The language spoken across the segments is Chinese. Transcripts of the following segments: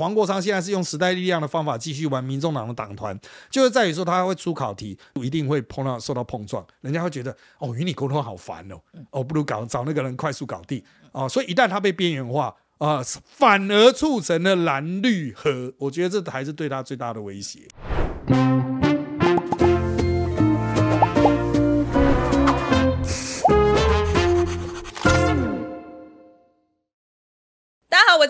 黄国昌现在是用时代力量的方法继续玩民众党的党团，就是在于说他会出考题，一定会碰到受到碰撞，人家会觉得哦，与你沟通好烦哦，哦，不如搞找那个人快速搞定哦，所以一旦他被边缘化啊、反而促成了蓝绿合，我觉得这还是对他最大的威胁。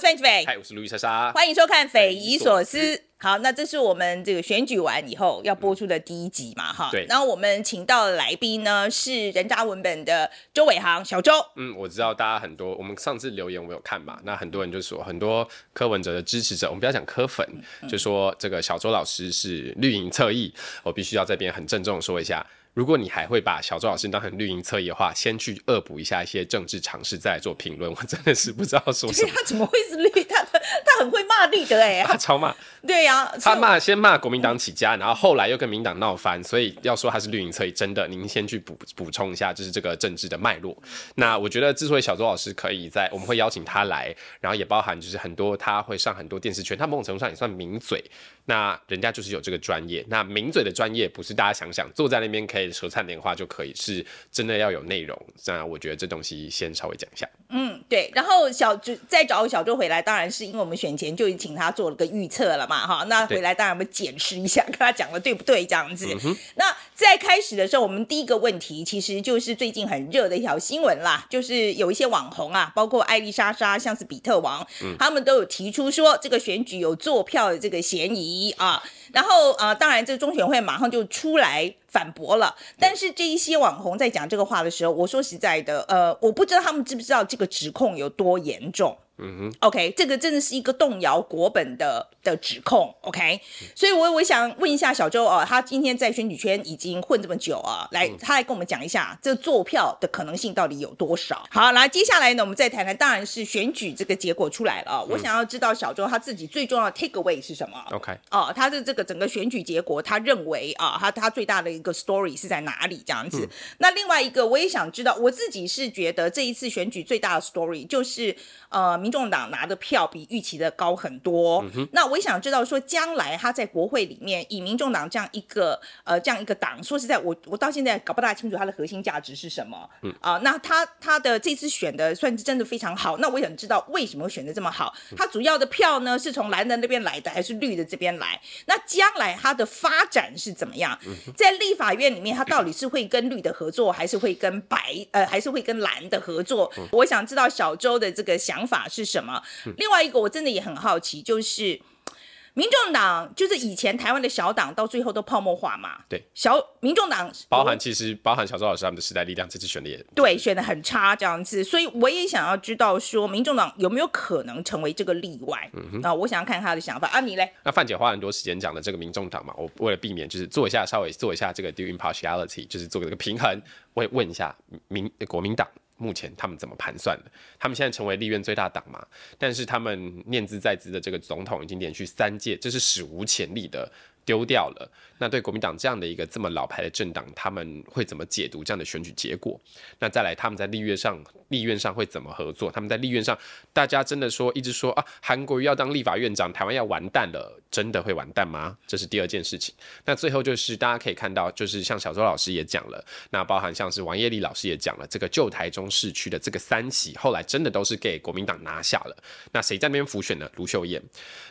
是范琪斐，嗨，我是路易莎莎，欢迎收看《匪夷所思》。好，那这是我们这个选举完以后要播出的第一集嘛，哈、嗯。对。然后我们请到的来宾呢是人渣文本的周伟航，小周。嗯，我知道大家很多，我们上次留言我有看嘛，那很多人就说很多柯文哲的支持者，我们不要讲柯粉，嗯、就说这个小周老师是绿营侧翼，我必须要这边很郑重的说一下。如果你还会把小周老师当成绿营侧翼的话，先去恶补一下一些政治常识，再来做评论。我真的是不知道说什么。他怎么会是绿？他的 他很会骂绿的哎、欸，他超骂。对呀、啊，他骂先骂国民党起家，然后后来又跟民党闹翻，所以要说他是绿营侧翼，真的，您先去补补充一下，就是这个政治的脉络。那我觉得，之所以小周老师可以在，我们会邀请他来，然后也包含就是很多他会上很多电视圈，他某种程度上也算名嘴。那人家就是有这个专业，那名嘴的专业不是大家想想坐在那边可以舌灿莲花就可以，是真的要有内容。那我觉得这东西先稍微讲一下。嗯，对。然后小就再找小周回来，当然是因为我们选前就请他做了个预测了嘛，哈。那回来当然我们检视一下，看他讲的对不对这样子。嗯、那在开始的时候，我们第一个问题其实就是最近很热的一条新闻啦，就是有一些网红啊，包括艾丽莎莎，像是比特王，嗯、他们都有提出说这个选举有作票的这个嫌疑。啊，然后呃，当然，这个中选会马上就出来反驳了。但是这一些网红在讲这个话的时候，我说实在的，呃，我不知道他们知不知道这个指控有多严重。嗯哼，OK，这个真的是一个动摇国本的的指控，OK，所以我我想问一下小周哦，他今天在选举圈已经混这么久啊，来，他来跟我们讲一下这坐票的可能性到底有多少？好，来，接下来呢，我们再谈谈，当然是选举这个结果出来了，我想要知道小周他自己最重要的 take away 是什么？OK，哦，他的这个整个选举结果，他认为啊，他他最大的一个 story 是在哪里？这样子。那另外一个，我也想知道，我自己是觉得这一次选举最大的 story 就是呃，民众党拿的票比预期的高很多。嗯、那我也想知道说，将来他在国会里面以民众党这样一个呃这样一个党，说实在，我我到现在搞不大清楚他的核心价值是什么。嗯啊、呃，那他他的这次选的算是真的非常好。那我也想知道为什么选的这么好？他主要的票呢是从蓝的那边来的，还是绿的这边来？那将来他的发展是怎么样？在立法院里面，他到底是会跟绿的合作，还是会跟白呃还是会跟蓝的合作？我想知道小周的这个想法是什么。另外一个我真的也很好奇，就是民众党就是以前台湾的小党，到最后都泡沫化嘛。对，小民众党包含其实包含小周老师他们的时代力量这次选的也对，选的很差这样子，所以我也想要知道说，民众党有没有可能成为这个例外？嗯哼，啊，我想要看他的想法啊，你嘞？那范姐花很多时间讲的这个民众党嘛，我为了避免就是做一下稍微做一下这个 due impartiality，就是做个这个平衡，我也问一下民国民党。目前他们怎么盘算的？他们现在成为立院最大党嘛？但是他们念兹在兹的这个总统已经连续三届，这是史无前例的。丢掉了，那对国民党这样的一个这么老牌的政党，他们会怎么解读这样的选举结果？那再来，他们在立院上，立院上会怎么合作？他们在立院上，大家真的说一直说啊，韩国瑜要当立法院长，台湾要完蛋了，真的会完蛋吗？这是第二件事情。那最后就是大家可以看到，就是像小周老师也讲了，那包含像是王业立老师也讲了，这个旧台中市区的这个三席，后来真的都是给国民党拿下了。那谁在那边辅选呢？卢秀燕。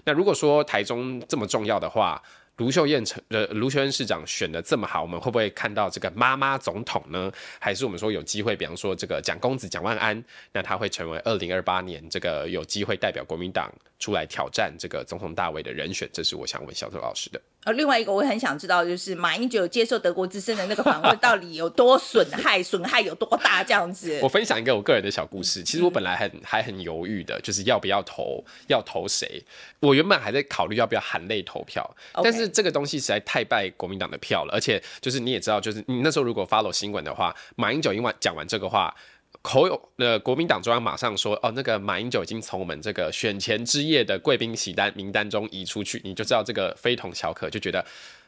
那如果说台中这么重要的话，卢秀燕成呃，卢秀燕市长选的这么好，我们会不会看到这个妈妈总统呢？还是我们说有机会，比方说这个蒋公子蒋万安，那他会成为二零二八年这个有机会代表国民党出来挑战这个总统大位的人选？这是我想问小周老师的。呃，另外一个我很想知道，就是马英九接受德国之声的那个访问，到底有多损 害，损害有多大？这样子。我分享一个我个人的小故事。其实我本来很还很犹豫的，就是要不要投，要投谁。我原本还在考虑要不要含泪投票，但是这个东西实在太败国民党的票了。而且就是你也知道，就是你那时候如果 follow 新闻的话，马英九因为讲完这个话。口有呃，国民党中央马上说哦，那个马英九已经从我们这个选前之夜的贵宾席单名单中移出去，你就知道这个非同小可，就觉得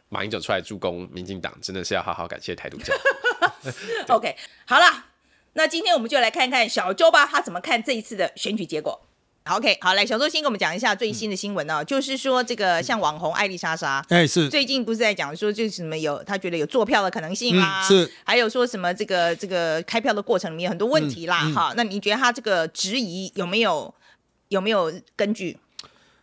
马英九出来助攻民进党，真的是要好好感谢台独教。OK，好了，那今天我们就来看看小周吧，他怎么看这一次的选举结果。OK，好，来小周先给我们讲一下最新的新闻哦，嗯、就是说这个像网红艾丽莎莎，哎是，最近不是在讲说就是什么有他觉得有作票的可能性啦，嗯、是，还有说什么这个这个开票的过程里面有很多问题啦，哈、那你觉得他这个质疑有没有有没有根据？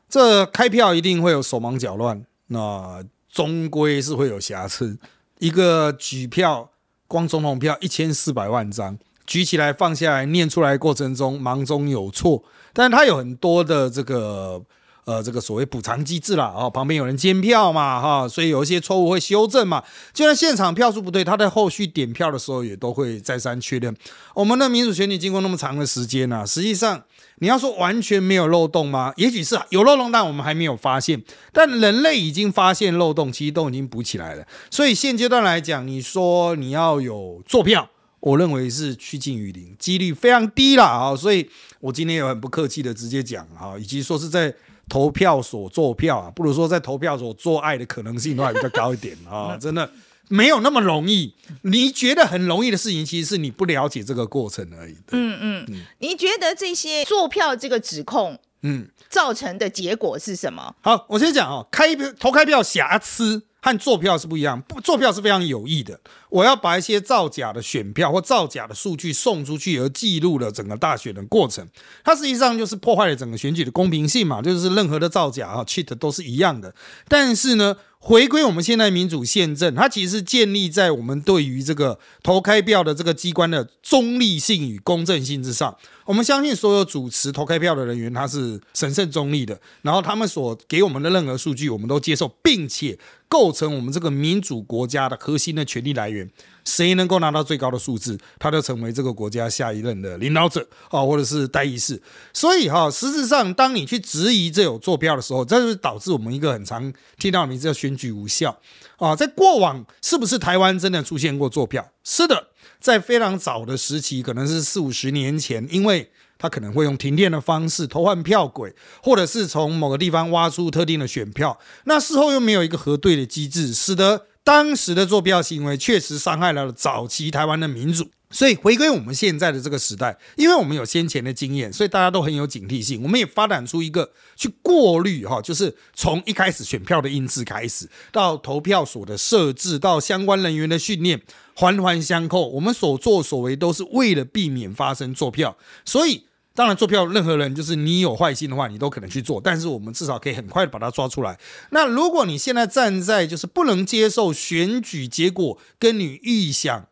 这开票一定会有手忙脚乱，那终归是会有瑕疵。一个举票，光总统票一千四百万张，举起来放下来念出来过程中忙中有错。但是它有很多的这个呃这个所谓补偿机制啦，啊，旁边有人监票嘛哈，所以有一些错误会修正嘛。就算现场票数不对，他在后续点票的时候也都会再三确认。我们的民主选举经过那么长的时间呢，实际上你要说完全没有漏洞吗？也许是有漏洞，但我们还没有发现。但人类已经发现漏洞，其实都已经补起来了。所以现阶段来讲，你说你要有作票。我认为是趋近于零，几率非常低啦啊！所以我今天也很不客气的直接讲啊，以及说是在投票所做票啊，不如说在投票所做爱的可能性都还比较高一点啊！真的没有那么容易。你觉得很容易的事情，其实是你不了解这个过程而已。嗯嗯嗯。你觉得这些做票这个指控，嗯，造成的结果是什么？嗯、好，我先讲哦，开票投开票瑕疵。和作票是不一样，不作票是非常有益的。我要把一些造假的选票或造假的数据送出去，而记录了整个大选的过程。它实际上就是破坏了整个选举的公平性嘛，就是任何的造假啊、cheat 都是一样的。但是呢，回归我们现在民主宪政，它其实是建立在我们对于这个投开票的这个机关的中立性与公正性之上。我们相信所有主持投开票的人员，他是神圣中立的。然后他们所给我们的任何数据，我们都接受，并且构成我们这个民主国家的核心的权力来源。谁能够拿到最高的数字，他就成为这个国家下一任的领导者啊，或者是代议士。所以哈，实质上，当你去质疑这有作票的时候，这就是导致我们一个很常听到的名字叫选举无效啊。在过往，是不是台湾真的出现过作票？是的，在非常早的时期，可能是四五十年前，因为他可能会用停电的方式偷换票轨，或者是从某个地方挖出特定的选票，那事后又没有一个核对的机制，使得。当时的作票行为确实伤害了早期台湾的民主，所以回归我们现在的这个时代，因为我们有先前的经验，所以大家都很有警惕性。我们也发展出一个去过滤哈，就是从一开始选票的印制开始，到投票所的设置，到相关人员的训练，环环相扣。我们所作所为都是为了避免发生作票，所以。当然，做票任何人就是你有坏心的话，你都可能去做。但是我们至少可以很快的把它抓出来。那如果你现在站在就是不能接受选举结果跟你预想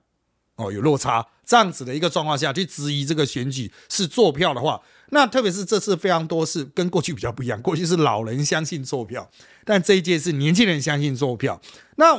哦有落差这样子的一个状况下去质疑这个选举是做票的话，那特别是这次非常多是跟过去比较不一样。过去是老人相信做票，但这一届是年轻人相信做票。那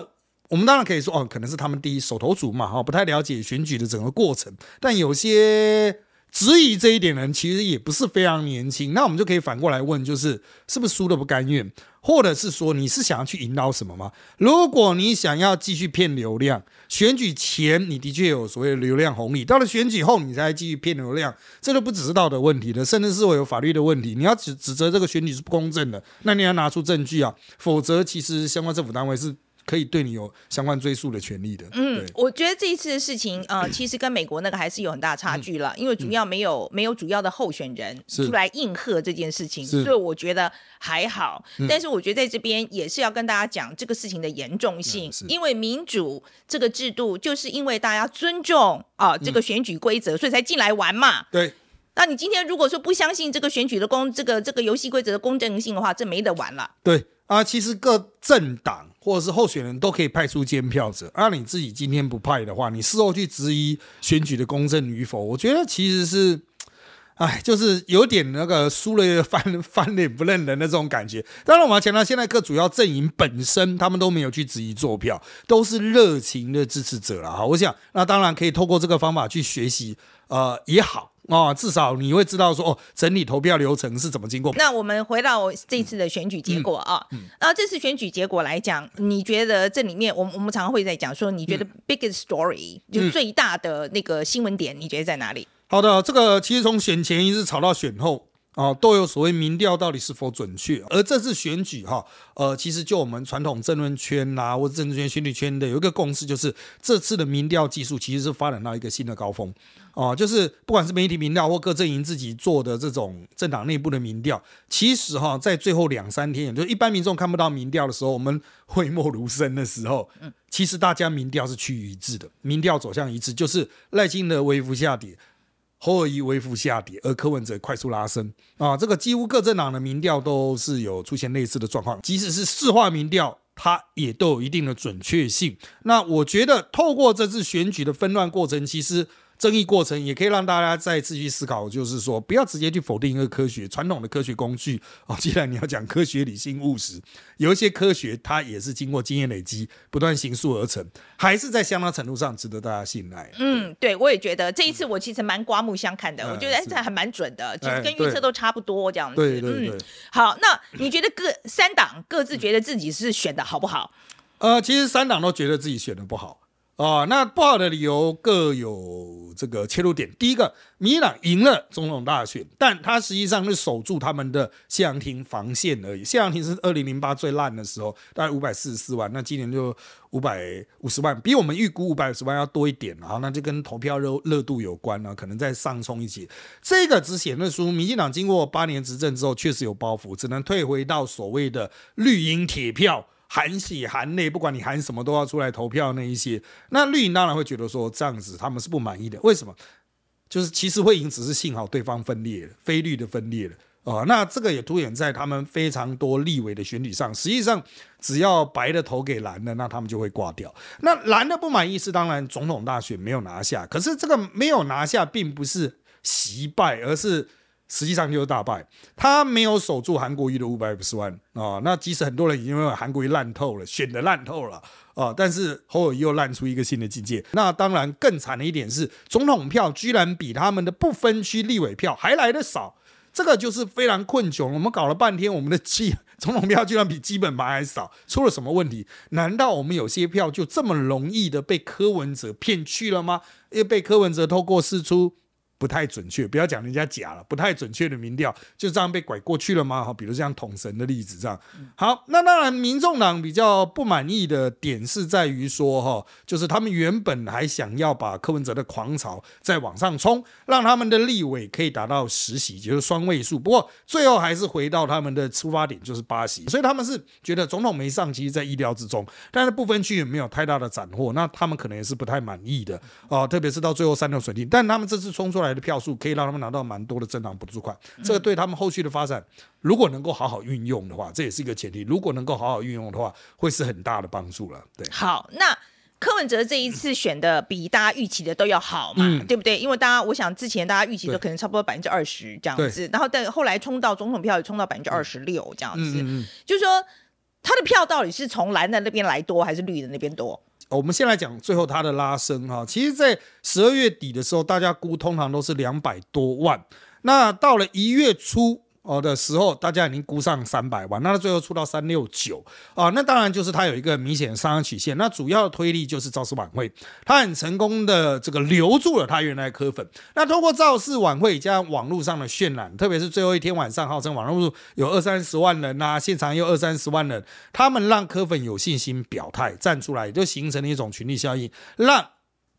我们当然可以说哦，可能是他们第一手头族嘛，哈，不太了解选举的整个过程。但有些。质疑这一点的人其实也不是非常年轻，那我们就可以反过来问，就是是不是输的不甘愿，或者是说你是想要去引导什么吗？如果你想要继续骗流量，选举前你的确有所谓的流量红利，到了选举后你再继续骗流量，这都不只是道德问题的，甚至是会有法律的问题。你要指指责这个选举是不公正的，那你要拿出证据啊，否则其实相关政府单位是。可以对你有相关追诉的权利的。嗯，我觉得这一次的事情，呃，其实跟美国那个还是有很大差距了，嗯、因为主要没有、嗯、没有主要的候选人出来应和这件事情，所以我觉得还好。但是我觉得在这边也是要跟大家讲这个事情的严重性，嗯、因为民主这个制度就是因为大家尊重啊、呃、这个选举规则，嗯、所以才进来玩嘛。对。那你今天如果说不相信这个选举的公这个这个游戏规则的公正性的话，这没得玩了。对啊，其实各政党。或者是候选人都可以派出监票者，而、啊、你自己今天不派的话，你事后去质疑选举的公正与否，我觉得其实是，哎，就是有点那个输了翻翻 脸不认人的这种感觉。当然，我们要强调，现在各主要阵营本身他们都没有去质疑作票，都是热情的支持者了。哈，我想那当然可以透过这个方法去学习，呃，也好。哦，至少你会知道说哦，整理投票流程是怎么经过。那我们回到这次的选举结果啊，嗯嗯嗯、那这次选举结果来讲，你觉得这里面，我们我们常常会在讲说，你觉得 biggest story、嗯、就最大的那个新闻点，你觉得在哪里？好的，这个其实从选前一直吵到选后啊，都有所谓民调到底是否准确。而这次选举哈，呃，其实就我们传统政论圈呐、啊，或者政治圈、选举圈的有一个共识，就是这次的民调技术其实是发展到一个新的高峰。哦，就是不管是媒体民调或各阵营自己做的这种政党内部的民调，其实哈，在最后两三天，也就是一般民众看不到民调的时候，我们讳莫如深的时候，其实大家民调是趋于一致的，民调走向一致，就是赖清德微幅下跌，侯友宜微幅下跌，而柯文哲快速拉升啊，这个几乎各政党的民调都是有出现类似的状况，即使是市话民调，它也都有一定的准确性。那我觉得透过这次选举的纷乱过程，其实。争议过程也可以让大家再次去思考，就是说，不要直接去否定一个科学传统的科学工具哦。既然你要讲科学、理性、务实，有一些科学它也是经过经验累积、不断形塑而成，还是在相当程度上值得大家信赖。嗯，对，我也觉得这一次我其实蛮刮目相看的，嗯、我觉得哎，这还蛮准的，其实跟预测都差不多这样子。对对对，对。好，那你觉得各三党各自觉得自己是选的好不好？呃，其实三党都觉得自己选的不好。哦，那不好的理由各有这个切入点。第一个，民进党赢了总统大选，但他实际上是守住他们的谢长廷防线而已。谢长廷是二零零八最烂的时候，大概五百四十四万，那今年就五百五十万，比我们预估五百五十万要多一点。啊，那就跟投票热热度有关呢，可能再上冲一些。这个只显示出民进党经过八年执政之后，确实有包袱，只能退回到所谓的绿营铁票。含血含泪，不管你含什么都要出来投票那一些，那绿营当然会觉得说这样子他们是不满意的。为什么？就是其实会赢，只是幸好对方分裂了，非绿的分裂了啊、那这个也凸显在他们非常多立委的选举上。实际上，只要白的投给蓝的，那他们就会挂掉。那蓝的不满意是当然，总统大选没有拿下。可是这个没有拿下，并不是惜败，而是。实际上就是大败，他没有守住韩国瑜的五百五十万啊、那即使很多人已经认为韩国瑜烂透了，选的烂透了啊、但是侯友又烂出一个新的境界。那当然更惨的一点是，总统票居然比他们的不分区立委票还来得少，这个就是非常困窘。我们搞了半天，我们的基总统票居然比基本盘还少，出了什么问题？难道我们有些票就这么容易的被柯文哲骗去了吗？因为被柯文哲透过释出。不太准确，不要讲人家假了，不太准确的民调就这样被拐过去了吗？哈，比如像统神的例子这样。好，那当然，民众党比较不满意的点是在于说，哈，就是他们原本还想要把柯文哲的狂潮再往上冲，让他们的立委可以达到十席，就是双位数。不过最后还是回到他们的出发点，就是八席。所以他们是觉得总统没上，其实在意料之中，但是不分区也没有太大的斩获，那他们可能也是不太满意的啊，特别是到最后三条水定，但他们这次冲出来。来的票数可以让他们拿到蛮多的政党补助款，这个对他们后续的发展，如果能够好好运用的话，这也是一个前提。如果能够好好运用的话，会是很大的帮助了。对，好，那柯文哲这一次选的比大家预期的都要好嘛，嗯、对不对？因为大家，我想之前大家预期的可能差不多百分之二十这样子，然后但后来冲到总统票也冲到百分之二十六这样子，嗯嗯嗯、就是说他的票到底是从蓝的那边来多，还是绿的那边多？我们先来讲最后它的拉升哈，其实，在十二月底的时候，大家估通常都是两百多万，那到了一月初。哦的时候，大家已经估上三百万，那他最后出到三六九啊，那当然就是他有一个明显的上升曲线。那主要的推力就是造势晚会，他很成功的这个留住了他原来柯粉。那通过造势晚会加上网络上的渲染，特别是最后一天晚上，号称网络有二三十万人呐，现场又二三十万人，他们让柯粉有信心表态站出来，就形成了一种群力效应，让。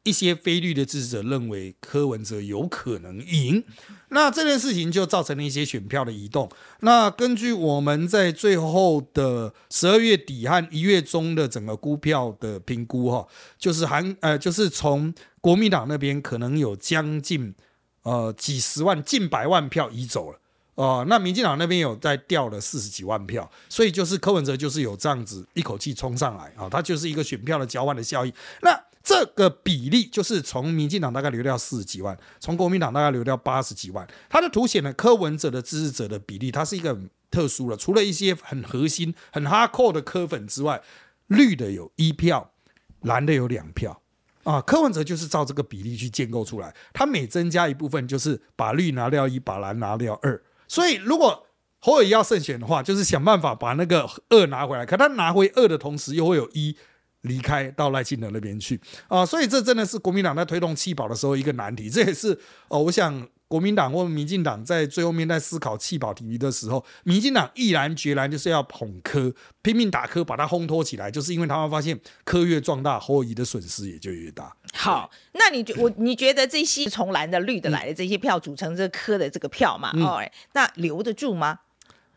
一些非绿的支持者认为柯文哲有可能赢，那这件事情就造成了一些选票的移动。那根据我们在最后的十二月底和一月中的整个估票的评估，哈，就是含呃，就是从国民党那边可能有将近呃几十万、近百万票移走了，哦、呃，那民进党那边有在掉了四十几万票，所以就是柯文哲就是有这样子一口气冲上来啊，他就是一个选票的交换的效应。那这个比例就是从民进党大概流掉四十几万，从国民党大概流掉八十几万，它的凸显了柯文哲的支持者的比例，它是一个很特殊的。除了一些很核心、很 hardcore 的柯粉之外，绿的有一票，蓝的有两票啊。柯文哲就是照这个比例去建构出来，他每增加一部分，就是把绿拿掉一，把蓝拿掉二。所以如果侯友要胜选的话，就是想办法把那个二拿回来。可他拿回二的同时，又会有一。离开到赖清德那边去啊，所以这真的是国民党在推动弃保的时候一个难题。这也是哦，我想国民党或民进党在最后面在思考弃保提名的时候，民进党毅然决然就是要捧科，拼命打科，把它烘托起来，就是因为他们发现科越壮大，侯友宜的损失也就越大。好，那你觉我你觉得这些从蓝的、绿的来的这些票组成这个柯的这个票嘛？哦、嗯，那留得住吗？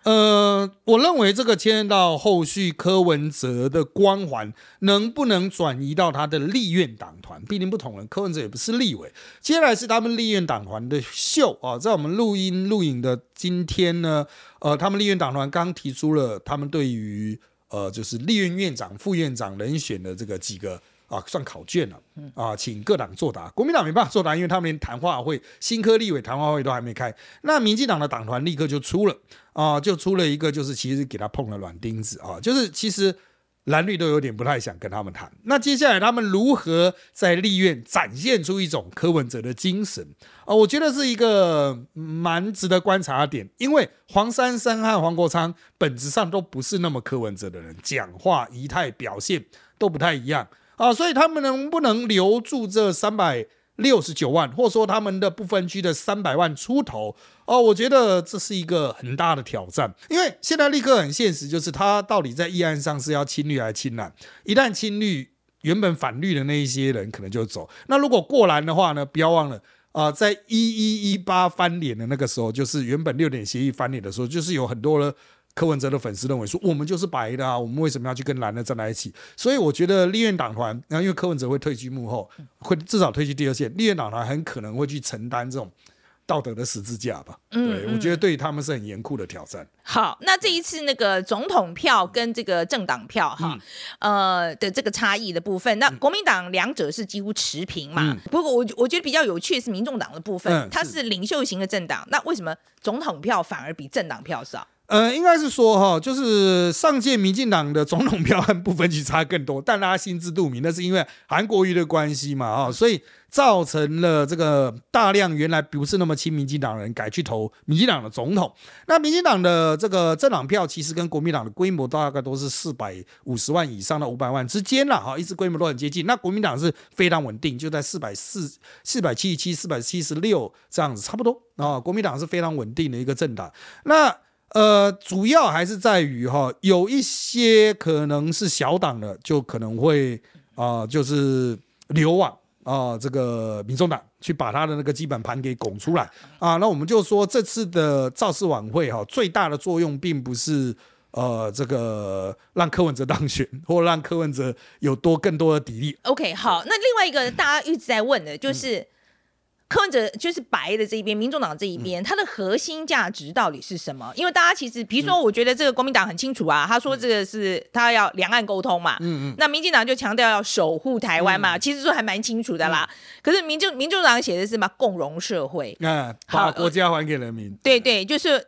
呃，我认为这个牵涉到后续柯文哲的光环能不能转移到他的立院党团，毕竟不同人，柯文哲也不是立委。接下来是他们立院党团的秀啊，在我们录音录影的今天呢，呃，他们立院党团刚提出了他们对于呃，就是立院院长、副院长人选的这个几个。啊，算考卷了啊，请各党作答。国民党没办法作答，因为他们连谈话会、新科立委谈话会都还没开。那民进党的党团立刻就出了啊，就出了一个，就是其实给他碰了软钉子啊，就是其实蓝绿都有点不太想跟他们谈。那接下来他们如何在立院展现出一种柯文哲的精神啊？我觉得是一个蛮值得观察的点，因为黄珊珊和黄国昌本质上都不是那么柯文哲的人，讲话、仪态、表现都不太一样。啊，所以他们能不能留住这三百六十九万，或者说他们的不分区的三百万出头？哦，我觉得这是一个很大的挑战，因为现在立刻很现实，就是他到底在议案上是要亲绿还是亲蓝？一旦亲绿，原本反绿的那一些人可能就走。那如果过蓝的话呢？不要忘了啊、在一一一八翻脸的那个时候，就是原本六点协议翻脸的时候，就是有很多了。柯文哲的粉丝认为说，我们就是白的啊，我们为什么要去跟蓝的站在一起？所以我觉得立院党团，然后因为柯文哲会退居幕后，会至少退居第二线，立院党团很可能会去承担这种道德的十字架吧。对，嗯嗯，我觉得对他们是很严酷的挑战。好，那这一次那个总统票跟这个政党票哈，呃的这个差异的部分，那国民党两者是几乎持平嘛？不过我我觉得比较有趣的是民众党的部分，它是领袖型的政党，那为什么总统票反而比政党票少？呃，应该是说哈，就是上届民进党的总统票和不分区差更多，但大家心知肚明，那是因为韩国瑜的关系嘛，啊，所以造成了这个大量原来不是那么亲民进党人改去投民进党的总统。那民进党的这个政党票其实跟国民党的规模大概都是四百五十万以上到五百万之间了，哈，一直规模都很接近。那国民党是非常稳定，就在四百四、四百七十七、四百七十六这样子，差不多啊。国民党是非常稳定的一个政党。那呃，主要还是在于哈，有一些可能是小党的，就可能会啊、就是流亡啊，这个民众党去把他的那个基本盘给拱出来啊。那我们就说这次的造势晚会哈，最大的作用并不是呃这个让柯文哲当选，或让柯文哲有多更多的砥砺。OK，好，那另外一个大家一直在问的就是。柯文哲就是白的这一边，民众党这一边，它的核心价值到底是什么？因为大家其实，比如说，我觉得这个国民党很清楚啊，他说这个是他要两岸沟通嘛，嗯嗯，那民进党就强调要守护台湾嘛，其实说还蛮清楚的啦。可是民众民众党写的是什么？共荣社会，嗯，把国家还给人民。对对，就是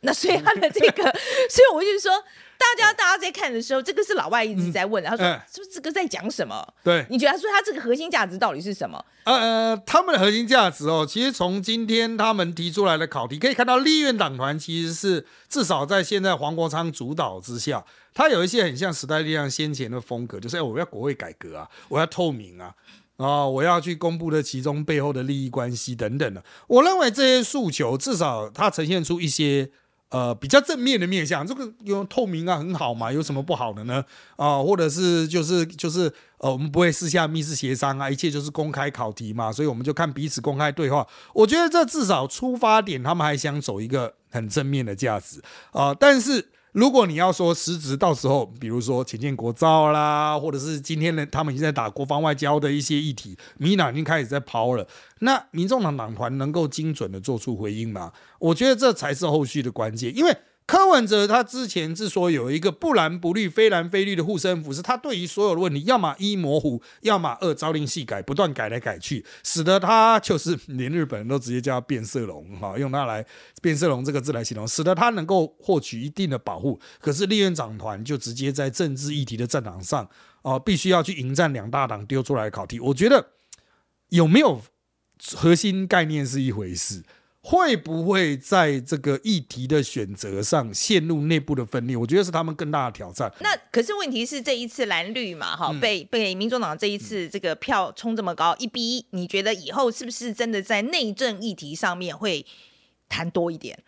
那所以他的这个，所以我就是说。大家大家在看的时候，这个是老外一直在问，他说：“说这个在讲什么？”对，你觉得他说他这个核心价值到底是什么？呃，他们的核心价值哦，其实从今天他们提出来的考题可以看到，立院党团其实是至少在现在黄国昌主导之下，他有一些很像时代力量先前的风格，就是哎，我要国会改革啊，我要透明啊，啊，我要去公布的其中背后的利益关系等等的。我认为这些诉求至少它呈现出一些。呃，比较正面的面向，这个用透明啊，很好嘛，有什么不好的呢？啊、或者是就是就是呃，我们不会私下密室协商啊，一切就是公开考题嘛，所以我们就看彼此公开对话。我觉得这至少出发点，他们还想走一个很正面的价值啊、但是。如果你要说实质，到时候比如说潜舰国造啦，或者是今天呢他们已经在打国防外交的一些议题，民党已经开始在抛了。那民众党党团能够精准的做出回应吗？我觉得这才是后续的关键，因为。柯文哲他之前之所以有一个不蓝不绿、非蓝非绿的护身符，是他对于所有的问题，要么一模糊，要么二朝令夕改，不断改来改去，使得他就是连日本人都直接叫他变色龙，哈，用它来变色龙这个字来形容，使得他能够获取一定的保护。可是立院长团就直接在政治议题的战场上，哦，必须要去迎战两大党丢出来的考题。我觉得有没有核心概念是一回事。会不会在这个议题的选择上陷入内部的分裂？我觉得是他们更大的挑战。那可是问题是这一次蓝绿嘛，哈、嗯，被被民众党这一次这个票冲这么高，一比一，你觉得以后是不是真的在内政议题上面会谈多一点？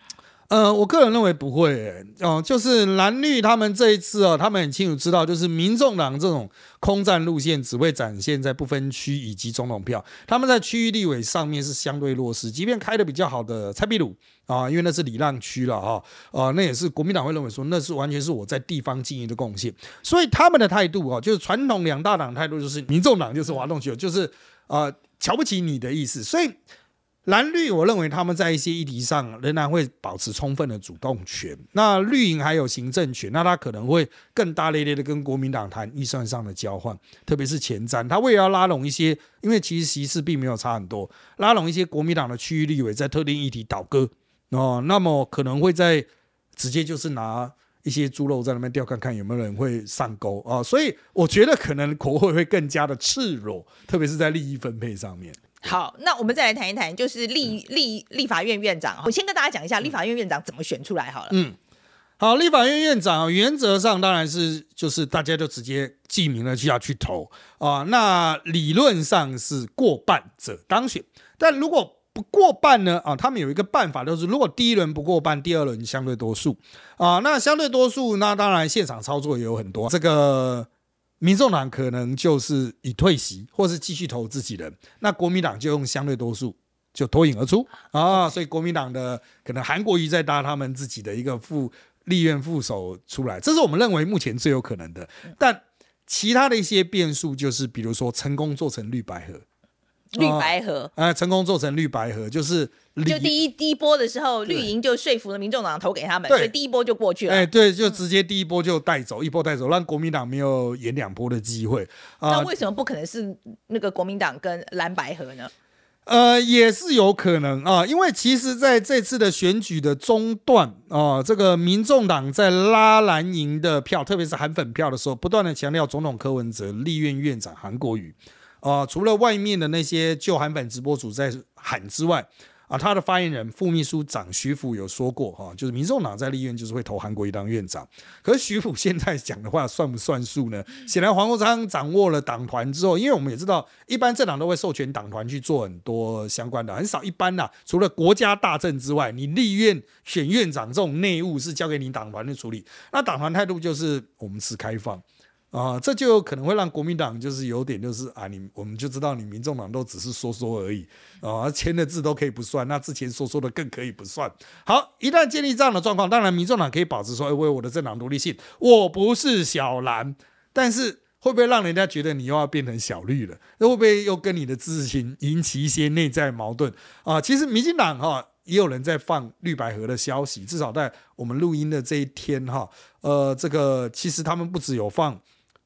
呃，我个人认为不会、哦、就是蓝绿他们这一次哦，他们很清楚知道，就是民众党这种空战路线只会展现在不分区以及总统票，他们在区域立委上面是相对弱势，即便开得比较好的蔡壁如啊，因为那是礼让区了哈，啊、那也是国民党会认为说那是完全是我在地方经营的贡献，所以他们的态度啊，就是传统两大党态度就是民众党就是挖洞区，就是呃瞧不起你的意思，所以。蓝绿，我认为他们在一些议题上仍然会保持充分的主动权。那绿营还有行政权，那他可能会更大咧咧的跟国民党谈预算上的交换，特别是前瞻，他为了要拉拢一些，因为其实席次并没有差很多，拉拢一些国民党的区域立委在特定议题倒戈哦，那么可能会在直接就是拿一些猪肉在那边吊，看看有没有人会上钩啊。所以我觉得可能国会会更加的赤裸，特别是在利益分配上面。好，那我们再来谈一谈，就是立立立法院院长。我先跟大家讲一下立法院院长怎么选出来好了。嗯，好，立法院院长原则上当然是就是大家就直接记名了就要去投啊。那理论上是过半者当选，但如果不过半呢？啊，他们有一个办法，就是如果第一轮不过半，第二轮相对多数啊。那相对多数，那当然现场操作也有很多这个。民众党可能就是以退席，或是继续投自己人，那国民党就用相对多数就脱颖而出啊，所以国民党的可能韩国瑜在搭他们自己的一个副立院副手出来，这是我们认为目前最有可能的。但其他的一些变数就是，比如说成功做成绿白合。绿白合，呃，成功做成绿白河，就是就第一第一波的时候，绿营就说服了民众党投给他们，所以第一波就过去了。哎，对，就直接第一波就带走，一波带走，让国民党没有演两波的机会。那为什么不可能是那个国民党跟蓝白河呢？呃，也是有可能啊，因为其实在这次的选举的中段啊，这个民众党在拉蓝营的票，特别是韩粉票的时候，不断的强调总统柯文哲、立院院长韩国瑜。啊、除了外面的那些旧韩粉直播主在喊之外，啊，他的发言人副秘书长徐府有说过，哈、就是民众党在立院就是会投韩国瑜当院长。可是徐府现在讲的话算不算数呢？显然黄国昌掌握了党团之后，因为我们也知道，一般政党都会授权党团去做很多相关的，很少一般呐、除了国家大政之外，你立院选院长这种内务是交给你党团去处理。那党团态度就是我们持开放。啊，这就可能会让国民党就是有点就是啊，你我们就知道你民众党都只是说说而已啊，签的字都可以不算，那之前说说的更可以不算。好，一旦建立这样的状况，当然民众党可以保持说，哎，为我的政党独立性，我不是小蓝，但是会不会让人家觉得你又要变成小绿了？那会不会又跟你的自信引起一些内在矛盾啊？其实民进党哈也有人在放绿白合的消息，至少在我们录音的这一天哈，呃，这个其实他们不只有放。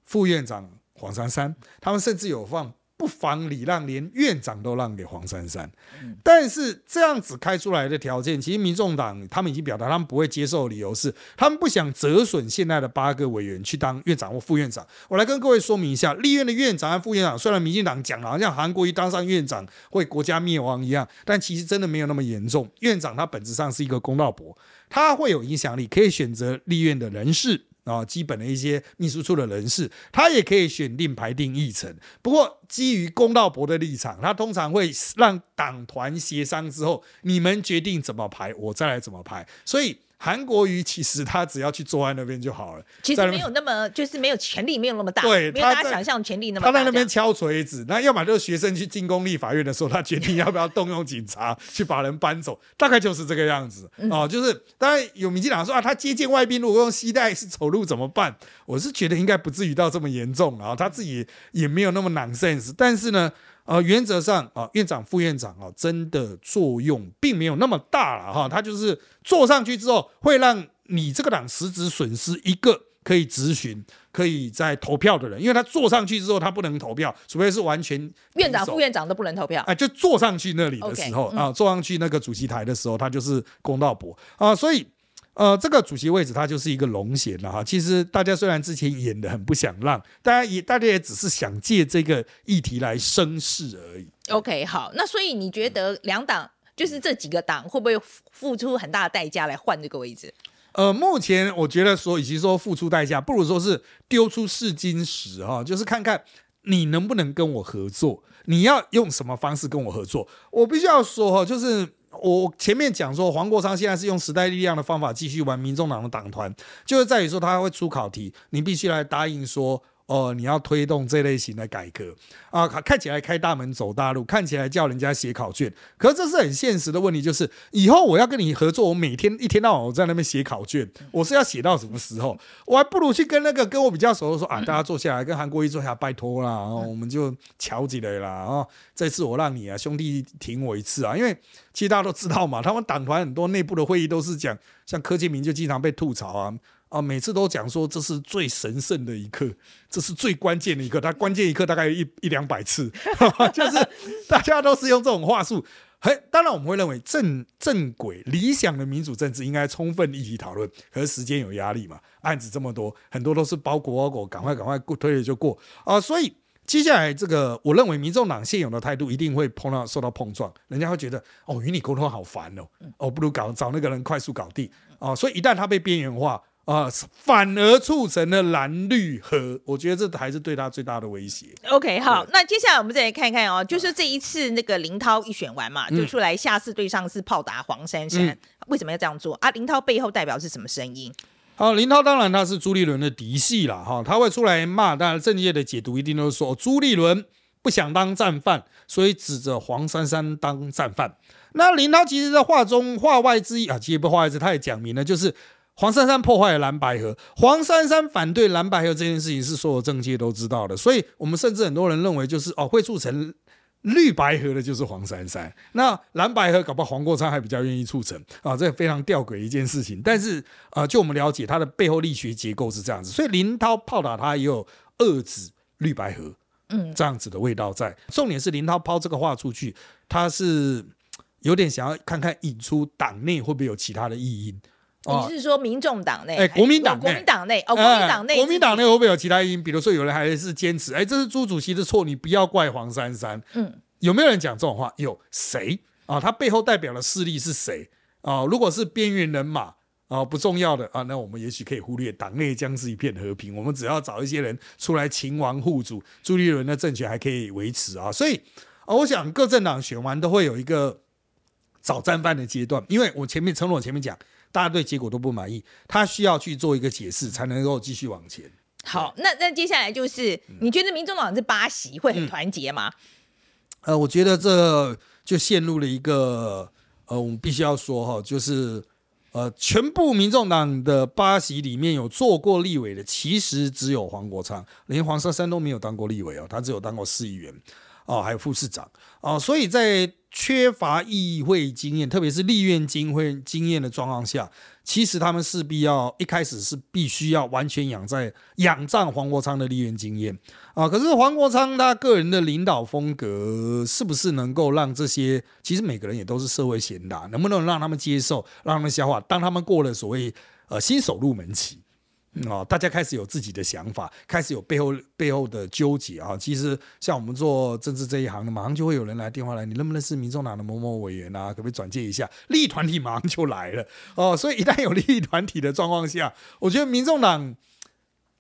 副院长黄珊珊，他们甚至有放不妨礼让，连院长都让给黄珊珊。但是这样子开出来的条件，其实民众党他们已经表达他们不会接受，理由是他们不想折损现在的八个委员去当院长或副院长。我来跟各位说明一下，立院的院长和副院长，虽然民进党讲了好像韩国瑜当上院长会国家灭亡一样，但其实真的没有那么严重。院长他本质上是一个公道伯，他会有影响力，可以选择立院的人事。啊，基本的一些秘书处的人士，他也可以选定排定议程。不过，基于公道博的立场，他通常会让党团协商之后，你们决定怎么排，我再来怎么排。所以。韩国瑜其实他只要去坐在那边就好了，其实没有那么就是没有权力没有那么大，对，没有大家想象权力那么大。他在那边敲锤子，那要么就是学生去进公立法院的时候，他决定要不要动用警察去把人搬走，大概就是这个样子哦。就是当然有民进党说啊，他接见外宾如果用膝带是走路怎么办？我是觉得应该不至于到这么严重啊，他自己也没有那么 nonsense，但是呢。呃，原则上啊，院长、副院长啊，真的作用并没有那么大了哈。他就是坐上去之后，会让你这个党实质损失一个可以咨询、可以在投票的人，因为他坐上去之后，他不能投票，除非是完全院长、副院长都不能投票。哎，就坐上去那里的时候啊，坐上去那个主席台的时候，他就是公道伯啊，所以。呃，这个主席位置它就是一个龙衔了哈。其实大家虽然之前演的很不想让，大家也大家也只是想借这个议题来生事而已。OK，好，那所以你觉得两党就是这几个党会不会付出很大的代价来换这个位置？呃，目前我觉得说，与其说付出代价，不如说是丢出试金石哈，就是看看你能不能跟我合作，你要用什么方式跟我合作。我必须要说哈，就是我前面讲说，黄国昌现在是用时代力量的方法继续玩民众党的党团，就是在于说他会出考题，你必须来答应说。哦，你要推动这类型的改革啊，看起来开大门走大路，看起来叫人家写考卷，可是这是很现实的问题，就是以后我要跟你合作，我每天一天到晚我在那边写考卷，我是要写到什么时候？我还不如去跟那个跟我比较熟的说啊，大家坐下来跟韩国一坐下，拜托啦，然后我们就乔起来啦啊，这次我让你啊兄弟挺我一次啊，因为其实大家都知道嘛，他们党团很多内部的会议都是讲，像柯建铭就经常被吐槽啊。啊，每次都讲说这是最神圣的一刻，这是最关键的一刻。他关键一刻大概一一两百次，就是大家都是用这种话术。嘿，当然我们会认为正正轨理想的民主政治应该充分一起讨论，可是时间有压力嘛，案子这么多，很多都是包裹包裹，赶快赶快过推了就过啊。所以接下来这个，我认为民众党现有的态度一定会碰到受到碰撞，人家会觉得哦，与你沟通好烦哦，哦，不如搞找那个人快速搞定啊。所以一旦他被边缘化。啊、呃，反而促成了蓝绿合，我觉得这还是对他最大的威胁。OK，好，那接下来我们再来看看哦，就是这一次那个林涛一选完嘛，嗯、就出来下次对上次炮打黄珊珊，嗯、为什么要这样做啊？林涛背后代表是什么声音？好，林涛当然他是朱立伦的嫡系啦，哈，他会出来骂，当然政界的解读一定都是说朱立伦不想当战犯，所以指着黄珊珊当战犯。那林涛其实在话中话外之意啊，其实不话外之，他也讲明了，就是。黄珊珊破坏了蓝白合，黄珊珊反对蓝白合这件事情是所有政界都知道的，所以我们甚至很多人认为，就是哦会促成绿白合的就是黄珊珊，那蓝白合搞不好黄国昌还比较愿意促成啊，这非常吊诡一件事情。但是啊、呃，就我们了解，它的背后力学结构是这样子，所以林涛炮打他也有遏制绿白合，嗯，这样子的味道在。重点是林涛抛这个话出去，他是有点想要看看引出党内会不会有其他的异音。你是说民众党内？哎，国民党内，国民党内哦，国民党内，国民党内会不会有其他原因？比如说，有人还是坚持，哎，这是朱主席的错，你不要怪黄珊珊。嗯，有没有人讲这种话？有谁啊？他背后代表的势力是谁啊？如果是边缘人马啊，不重要的啊，那我们也许可以忽略。党内将是一片和平，我们只要找一些人出来勤王护主，朱立伦的政权还可以维持啊。所以啊，我想各政党选完都会有一个找战犯的阶段，因为我前面承诺，我前面讲。大家对结果都不满意，他需要去做一个解释，才能够继续往前。好，那那接下来就是，你觉得民众党这八席会很团结吗？嗯。呃，我觉得这就陷入了一个呃，我们必须要说哈，就是呃，全部民众党的八席里面有做过立委的，其实只有黄国昌，连黄珊珊都没有当过立委哦，他只有当过市议员哦，还有副市长哦，所以在。缺乏议会经验，特别是立院经会经验的状况下，其实他们势必要一开始是必须要完全仰在仰仗黄国昌的立院经验啊。可是黄国昌他个人的领导风格，是不是能够让这些其实每个人也都是社会贤达，能不能让他们接受，让他们消化？当他们过了所谓呃新手入门期。哦，大家开始有自己的想法，开始有背后背后的纠结啊。其实像我们做政治这一行的，马上就会有人来电话来，你认不认识民众党的某某委员啊？可不可以转介一下？利益团体马上就来了哦。所以一旦有利益团体的状况下，我觉得民众党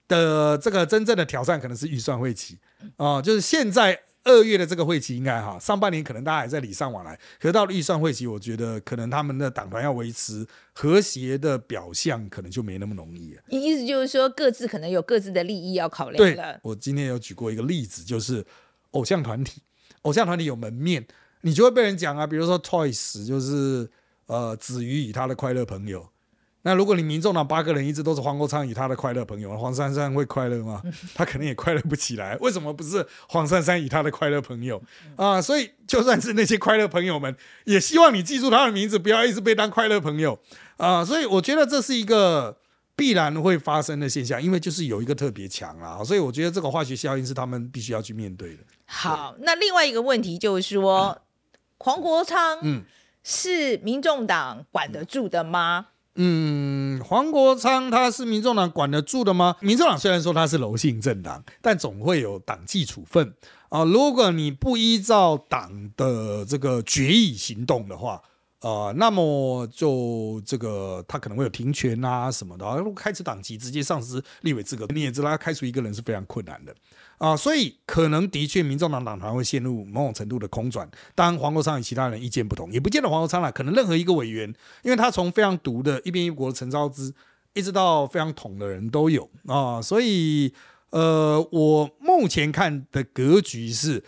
的这个真正的挑战可能是预算会期啊，就是现在。二月的这个会期应该哈，上半年可能大家还在礼尚往来，可是到了预算会期，我觉得可能他们的党团要维持和谐的表象，可能就没那么容易了。你意思就是说，各自可能有各自的利益要考量。对，我今天有举过一个例子，就是偶像团体，偶像团体有门面，你就会被人讲啊，比如说 Toys，就是呃子瑜与他的快乐朋友。那如果你民众党八个人一直都是黄国昌与他的快乐朋友，黄珊珊会快乐吗？他可能也快乐不起来。为什么不是黄珊珊与他的快乐朋友啊？所以就算是那些快乐朋友们，也希望你记住他的名字，不要一直被当快乐朋友啊。所以我觉得这是一个必然会发生的现象，因为就是有一个特别强啦。所以我觉得这个化学效应是他们必须要去面对的。好，那另外一个问题就是说，黄国昌嗯是民众党管得住的吗？嗯，嗯黄国昌他是民众党管得住的吗？民众党虽然说他是柔性政党，但总会有党纪处分啊。如果你不依照党的这个决议行动的话，啊，那么就这个他可能会有停权啊什么的。如果开除党籍，直接丧失立委资格，你也知道，他开除一个人是非常困难的。啊，所以可能的确，民众党党团会陷入某种程度的空转。当然，黄国昌与其他人意见不同，也不见得黄国昌啦，可能任何一个委员，因为他从非常独的一边一国的陈昭姿，一直到非常统的人都有啊。所以，呃，我目前看的格局是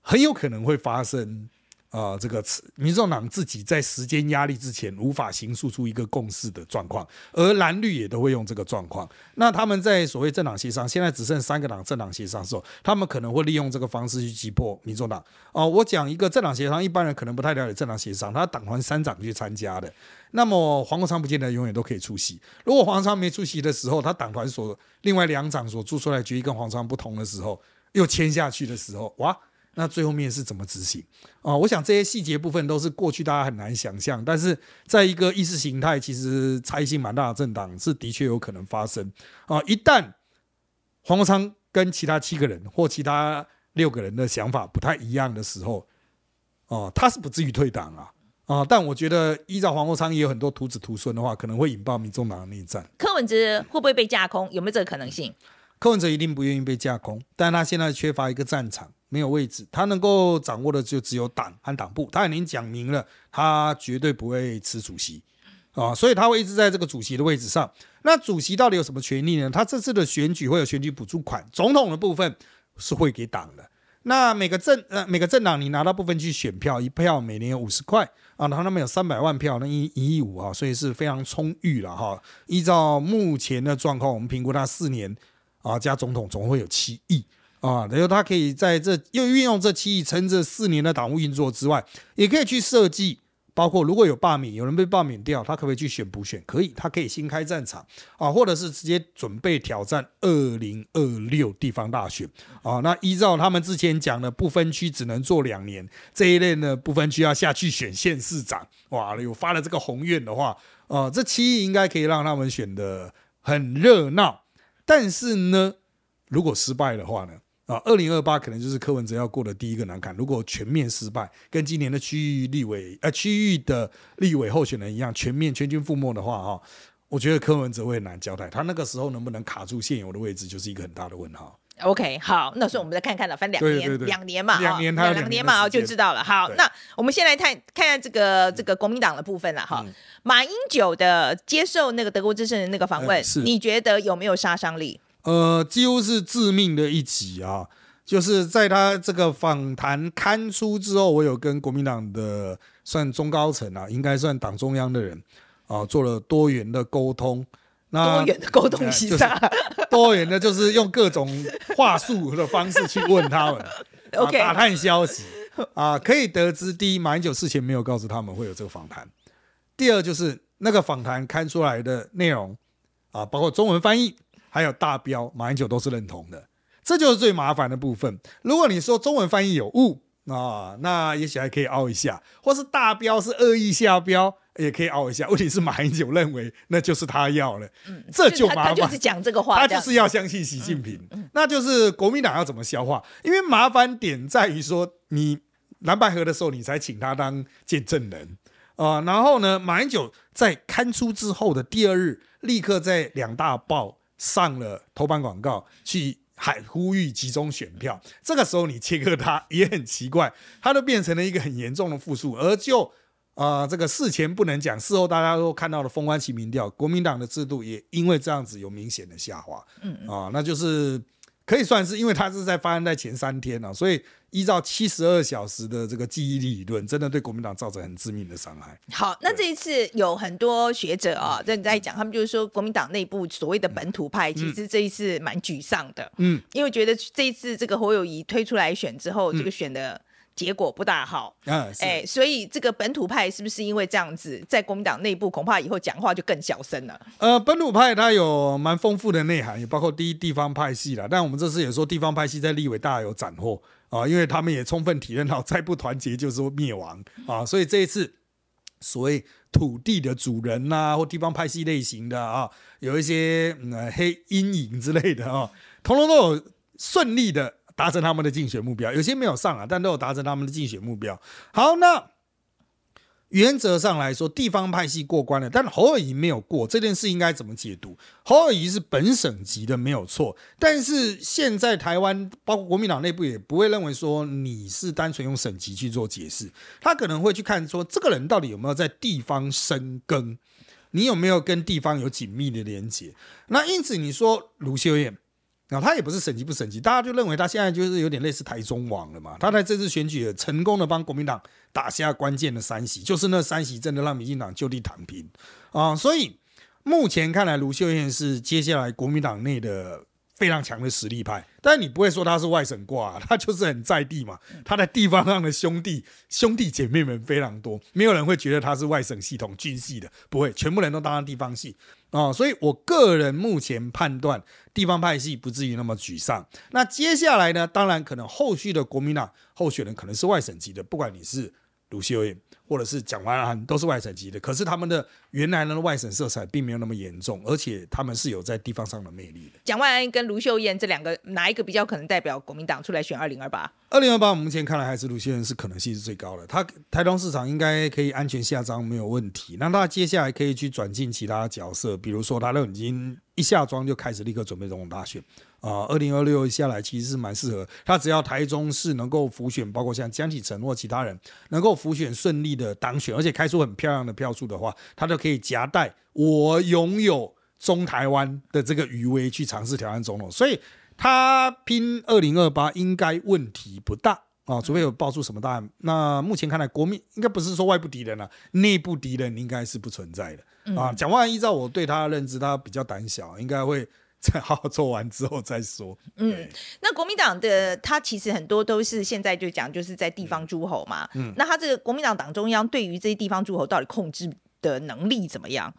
很有可能会发生。啊、呃，这个民众党自己在时间压力之前无法形塑出一个共识的状况，而蓝绿也都会用这个状况。那他们在所谓政党协商，现在只剩三个党政党协商的时候，他们可能会利用这个方式去击破民众党。哦、我讲一个政党协商，一般人可能不太了解政党协商，他党团三长去参加的。那么黄国昌不见得永远都可以出席。如果黄国昌没出席的时候，他党团所另外两长所做出来决议跟黄国昌不同的时候，又签下去的时候，哇！那最后面是怎么执行啊？我想这些细节部分都是过去大家很难想象，但是在一个意识形态其实差异性蛮大的政党，是的确有可能发生啊。一旦黄国昌跟其他七个人或其他六个人的想法不太一样的时候，哦，他是不至于退党啊啊！但我觉得依照黄国昌也有很多徒子徒孙的话，可能会引爆民众党的内战。柯文哲会不会被架空？有没有这个可能性？柯文哲一定不愿意被架空，但他现在缺乏一个战场。没有位置，他能够掌握的就只有党和党部。他已经讲明了，他绝对不会辞主席啊，所以他会一直在这个主席的位置上。那主席到底有什么权利呢？他这次的选举会有选举补助款，总统的部分是会给党的。那每个政呃每个政党你拿到部分去选票，一票每年有五十块啊，然后他们有三百万票，那一一亿五啊，所以是非常充裕了哈。依照目前的状况，我们评估他四年啊加总统总会有七亿。啊，然后他可以在这又运用这七亿撑这四年的党务运作之外，也可以去设计，包括如果有罢免，有人被罢免掉，他可不可以去选补选？可以，他可以新开战场啊，或者是直接准备挑战二零二六地方大选啊。那依照他们之前讲的不分区只能做两年这一类呢，不分区要下去选县市长，哇，有发了这个宏愿的话，啊，这七亿应该可以让他们选的很热闹。但是呢，如果失败的话呢？啊，二零二八可能就是柯文哲要过的第一个难坎。如果全面失败，跟今年的区域立委呃区域的立委候选人一样，全面全军覆没的话，哈，我觉得柯文哲会很难交代。他那个时候能不能卡住现有的位置，就是一个很大的问号。OK，好，那所以我们再看看了，反正两年，两年嘛，两年，两年嘛，就知道了。好，那我们先来看看看这个这个国民党的部分了哈。马英九的接受那个德国之声的那个访问，你觉得有没有杀伤力？呃，几乎是致命的一击啊！就是在他这个访谈刊出之后，我有跟国民党的算中高层啊，应该算党中央的人啊，做了多元的沟通。那多元的沟通是啥？就是、多元的，就是用各种话术的方式去问他们，OK，打探消息啊，可以得知，第一，马英九事前没有告诉他们会有这个访谈；第二，就是那个访谈刊出来的内容啊，包括中文翻译。还有大标，马英九都是认同的，这就是最麻烦的部分。如果你说中文翻译有误啊，那也许还可以凹一下，或是大标是恶意下标，也可以凹一下。问题是马英九认为那就是他要了，嗯、这就麻烦。他就是讲这个话，他就是要相信习近平，嗯嗯、那就是国民党要怎么消化？因为麻烦点在于说，你蓝白河的时候，你才请他当见证人啊，然后呢，马英九在刊出之后的第二日，立刻在两大报。上了头版广告，去喊呼吁集中选票，这个时候你切割它也很奇怪，它都变成了一个很严重的负数。而就啊、呃，这个事前不能讲，事后大家都看到了封关期民调，国民党的制度也因为这样子有明显的下滑。嗯啊，那就是。可以算是，因为他是在发生在前三天啊，所以依照七十二小时的这个记忆力理论，真的对国民党造成很致命的伤害。好，那这一次有很多学者啊正在讲，他们就是说国民党内部所谓的本土派，其实这一次蛮沮丧的。嗯，因为觉得这一次这个侯友谊推出来选之后，这个选的。结果不大好，哎、欸，所以这个本土派是不是因为这样子，在国民党内部恐怕以后讲话就更小声了？呃，本土派它有蛮丰富的内涵，也包括第一地方派系啦。但我们这次也说地方派系在立委大有斩获啊，因为他们也充分体验到再不团结就是灭亡啊，所以这一次所谓土地的主人呐、啊，或地方派系类型的啊，有一些、嗯、黑阴影之类的啊，通通都有顺利的达成他们的竞选目标，有些没有上啊，但都有达成他们的竞选目标。好，那。原则上来说，地方派系过关了，但侯友宜没有过这件事，应该怎么解读？侯友宜是本省级的，没有错。但是现在台湾，包括国民党内部，也不会认为说你是单纯用省级去做解释，他可能会去看说这个人到底有没有在地方深耕，你有没有跟地方有紧密的连接？那因此你说卢秀燕。那他也不是省级不省级，大家就认为他现在就是有点类似台中王了嘛。他在这次选举成功的帮国民党打下关键的三席，就是那三席真的让民进党就地躺平啊。所以目前看来，卢秀燕是接下来国民党内的。非常强的实力派，但你不会说他是外省挂，他就是很在地嘛。他在地方上的兄弟兄弟姐妹们非常多，没有人会觉得他是外省系统军系的，不会，全部人都当上地方系啊。所以我个人目前判断，地方派系不至于那么沮丧。那接下来呢？当然可能后续的国民党候选人可能是外省籍的，不管你是卢秀燕。或者是蒋万安都是外省籍的，可是他们的原来的外省色彩并没有那么严重，而且他们是有在地方上的魅力的。蒋万安跟卢秀燕这两个哪一个比较可能代表国民党出来选二零二八？二零二八，我们目前看来还是卢秀燕是可能性是最高的，他台东市场应该可以安全下庄没有问题。那他接下来可以去转进其他角色，比如说他都已经一下庄就开始立刻准备总统大选。啊，二零二六下来其实是蛮适合他，只要台中市能够浮选，包括像江启臣或其他人能够浮选顺利的当选，而且开出很漂亮的票数的话，他都可以夹带我拥有中台湾的这个余威去尝试挑战总统，所以他拼二零二八应该问题不大啊，除非有爆出什么大案。那目前看来，国民应该不是说外部敌人了，内部敌人应该是不存在的啊。蒋万安依照我对他的认知，他比较胆小，应该会。再好好做完之后再说。嗯，那国民党的他其实很多都是现在就讲，就是在地方诸侯嘛。嗯，那他这个国民党党中央对于这些地方诸侯到底控制的能力怎么样？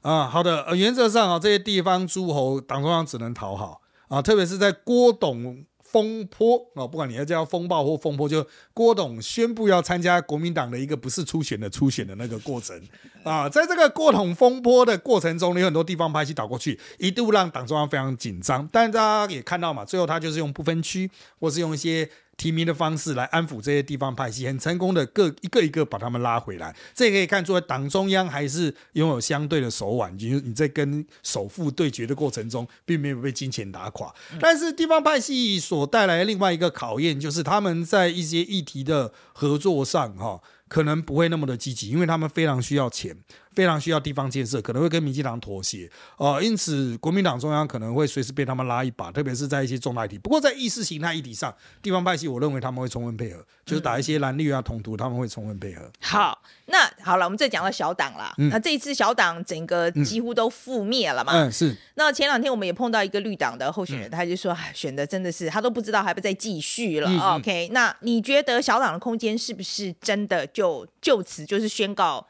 啊，好的，呃，原则上啊，这些地方诸侯党中央只能讨好啊，特别是在郭董。风波哦，不管你要叫风暴或风波，就郭董宣布要参加国民党的一个不是初选的初选的那个过程啊，在这个郭董风波的过程中，有很多地方派系倒过去，一度让党中央非常紧张。但大家也看到嘛，最后他就是用不分区，或是用一些。提名的方式来安抚这些地方派系，很成功的各一个一个把他们拉回来。这也可以看出来，党中央还是拥有相对的手腕，就是你在跟首富对决的过程中，并没有被金钱打垮。但是地方派系所带来的另外一个考验，就是他们在一些议题的合作上，哈，可能不会那么的积极，因为他们非常需要钱。非常需要地方建设，可能会跟民进党妥协哦、呃，因此国民党中央可能会随时被他们拉一把，特别是在一些重大议题。不过在意识形态议题上，地方派系我认为他们会充分配合，就是打一些蓝绿啊、统独，他们会充分配合。好，那好了，我们再讲到小党了。嗯、那这一次小党整个几乎都覆灭了嘛？嗯，是。那前两天我们也碰到一个绿党的候选人，嗯、他就说，选的真的是他都不知道还不再继续了。嗯、OK，那你觉得小党的空间是不是真的就就此就是宣告？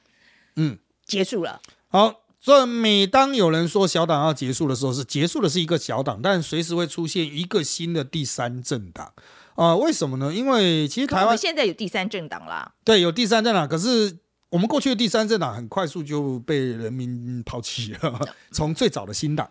嗯。结束了。好，这每当有人说小党要结束的时候，是结束的是一个小党，但随时会出现一个新的第三政党啊？为什么呢？因为其实台湾现在有第三政党啦。对，有第三政党，可是我们过去的第三政党很快速就被人民抛弃了。从最早的新党，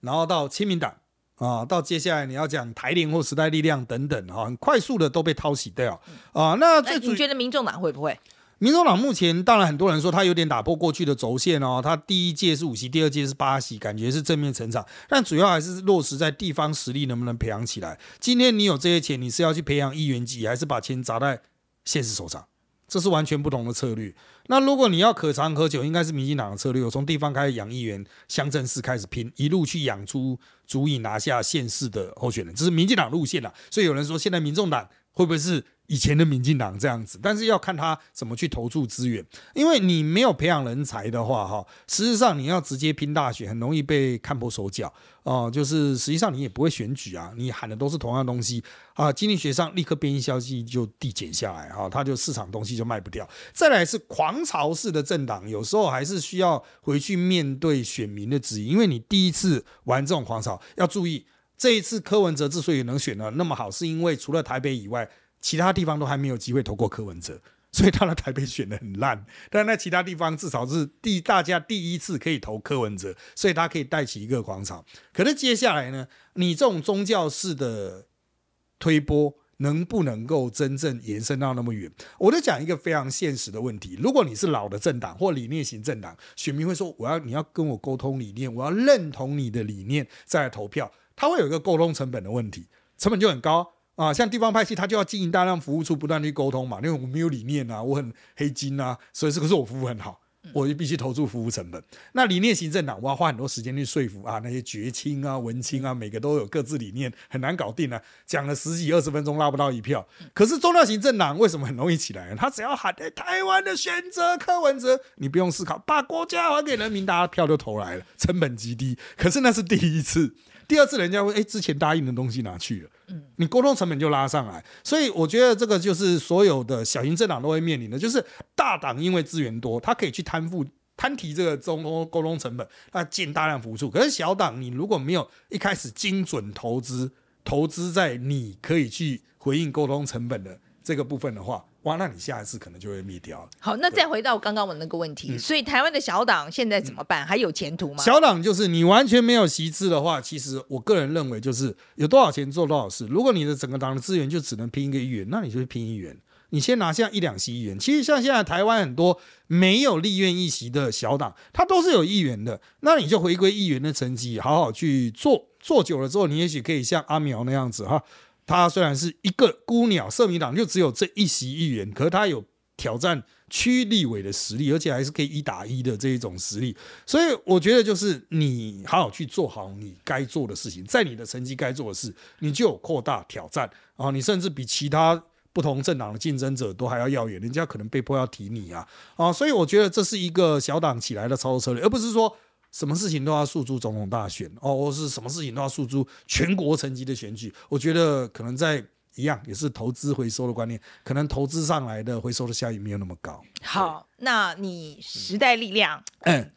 然后到亲民党啊，到接下来你要讲台联或时代力量等等啊，很快速的都被淘洗掉啊。那最你觉得民众党会不会？民众党目前当然很多人说他有点打破过去的轴线哦，他第一届是五席，第二届是八席，感觉是正面成长，但主要还是落实在地方实力能不能培养起来。今天你有这些钱，你是要去培养议员级，还是把钱砸在县市首长？这是完全不同的策略。那如果你要可长可久，应该是民进党的策略，我从地方开始养议员，乡镇市开始拼，一路去养出足以拿下县市的候选人，这是民进党路线了。所以有人说，现在民众党会不会是？以前的民进党这样子，但是要看他怎么去投注资源，因为你没有培养人才的话，哈，实际上你要直接拼大选，很容易被看破手脚哦。就是实际上你也不会选举啊，你喊的都是同样东西啊，经济学上立刻变异消息就递减下来哈，它就市场东西就卖不掉。再来是狂潮式的政党，有时候还是需要回去面对选民的质疑，因为你第一次玩这种狂潮，要注意这一次柯文哲之所以能选得那么好，是因为除了台北以外。其他地方都还没有机会投过柯文哲 所以他的台北选的很烂。但在其他地方至少是第大家第一次可以投柯文哲，所以他可以带起一个广场。可是接下来呢，你这种宗教式的推波。能不能够真正延伸到那么远？我就讲一个非常现实的问题：如果你是老的政党或理念型政党，选民会说，我要你要跟我沟通理念，我要认同你的理念再来投票，他会有一个沟通成本的问题，成本就很高啊。像地方派系，他就要经营大量服务处，不断去沟通嘛，因为我没有理念啊，我很黑金啊，所以这个是我服务很好。我就必须投注服务成本。那理念型政党，我要花很多时间去说服啊，那些绝青啊、文青啊，每个都有各自理念，很难搞定啊。讲了十几二十分钟拉不到一票。可是宗教型政党为什么很容易起来？他只要喊台湾的选择柯文哲，你不用思考，把国家还给人民，大家票就投来了，成本极低。可是那是第一次。第二次人家会哎，之前答应的东西拿去了，你沟通成本就拉上来，所以我觉得这个就是所有的小型政党都会面临的，就是大党因为资源多，他可以去摊付摊提这个中沟通成本，那进大量辅助。可是小党你如果没有一开始精准投资，投资在你可以去回应沟通成本的这个部分的话。哇，那你下一次可能就会灭掉了。好，那再回到刚刚我那个问题，嗯、所以台湾的小党现在怎么办？嗯、还有前途吗？小党就是你完全没有席次的话，其实我个人认为就是有多少钱做多少事。如果你的整个党的资源就只能拼一个议员，那你就拼议员。你先拿下一两席议员。其实像现在台湾很多没有立院议席的小党，它都是有议员的。那你就回归议员的层级，好好去做。做久了之后，你也许可以像阿苗那样子哈。他虽然是一个孤鸟，社民党就只有这一席议员，可是他有挑战区立委的实力，而且还是可以一打一的这一种实力。所以我觉得，就是你好好去做好你该做的事情，在你的成绩该做的事，你就有扩大挑战啊！你甚至比其他不同政党的竞争者都还要耀眼，人家可能被迫要提你啊啊！所以我觉得这是一个小党起来的操作策略，而不是说。什么事情都要诉诸总统大选哦，或是什么事情都要诉诸全国层级的选举？我觉得可能在一样也是投资回收的观念，可能投资上来的回收的效益没有那么高。好，那你时代力量，嗯，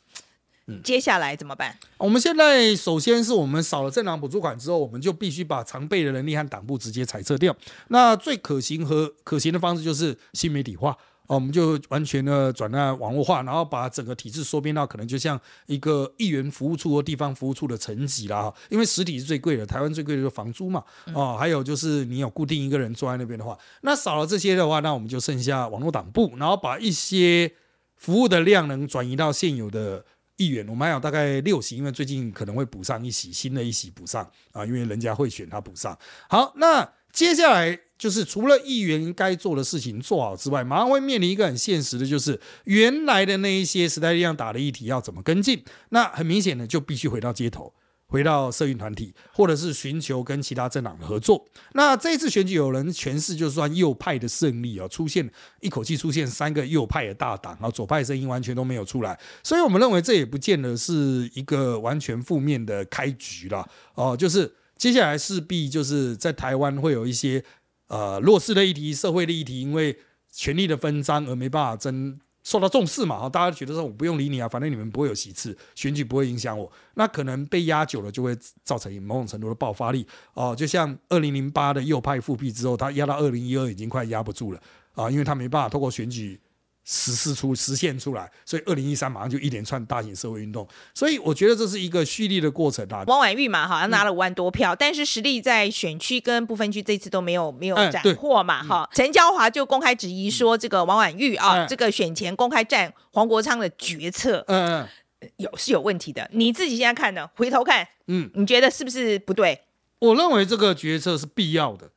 嗯，接下来怎么办？我们现在首先是我们少了政党补助款之后，我们就必须把常备的人力和党部直接裁撤掉。那最可行和可行的方式就是新媒体化。我们就完全的转到网络化，然后把整个体制缩编到可能就像一个议员服务处或地方服务处的层级啦。因为实体是最贵的，台湾最贵的就是房租嘛。哦，还有就是你有固定一个人坐在那边的话，那少了这些的话，那我们就剩下网络党部，然后把一些服务的量能转移到现有的议员。我们还有大概六席，因为最近可能会补上一席，新的一席补上啊，因为人家会选他补上。好，那接下来。就是除了议员该做的事情做好之外，马上会面临一个很现实的，就是原来的那一些时代力量打的议题要怎么跟进？那很明显的就必须回到街头，回到社运团体，或者是寻求跟其他政党的合作。那这一次选举有人诠释，就算右派的胜利啊，出现一口气出现三个右派的大党，然后左派声音完全都没有出来，所以我们认为这也不见得是一个完全负面的开局了哦。就是接下来势必就是在台湾会有一些。呃，弱势的议题、社会的议题，因为权力的分赃而没办法真受到重视嘛，大家觉得说我不用理你啊，反正你们不会有席次，选举不会影响我，那可能被压久了就会造成某种程度的爆发力哦、就像二零零八的右派复辟之后，他压到二零一二已经快压不住了啊、因为他没办法透过选举。实施出实现出来，所以二零一三马上就一连串大型社会运动，所以我觉得这是一个蓄力的过程啊。王婉玉嘛，好像拿了五万多票，嗯、但是实力在选区跟不分区这次都没有没有斩获嘛，哈、嗯。陈娇华就公开质疑说，这个王婉玉啊，嗯、这个选前公开战黄国昌的决策，嗯嗯，有是有问题的。你自己现在看呢？回头看，嗯，你觉得是不是不对？我认为这个决策是必要的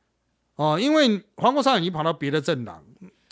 哦，因为黄国昌已经跑到别的政党。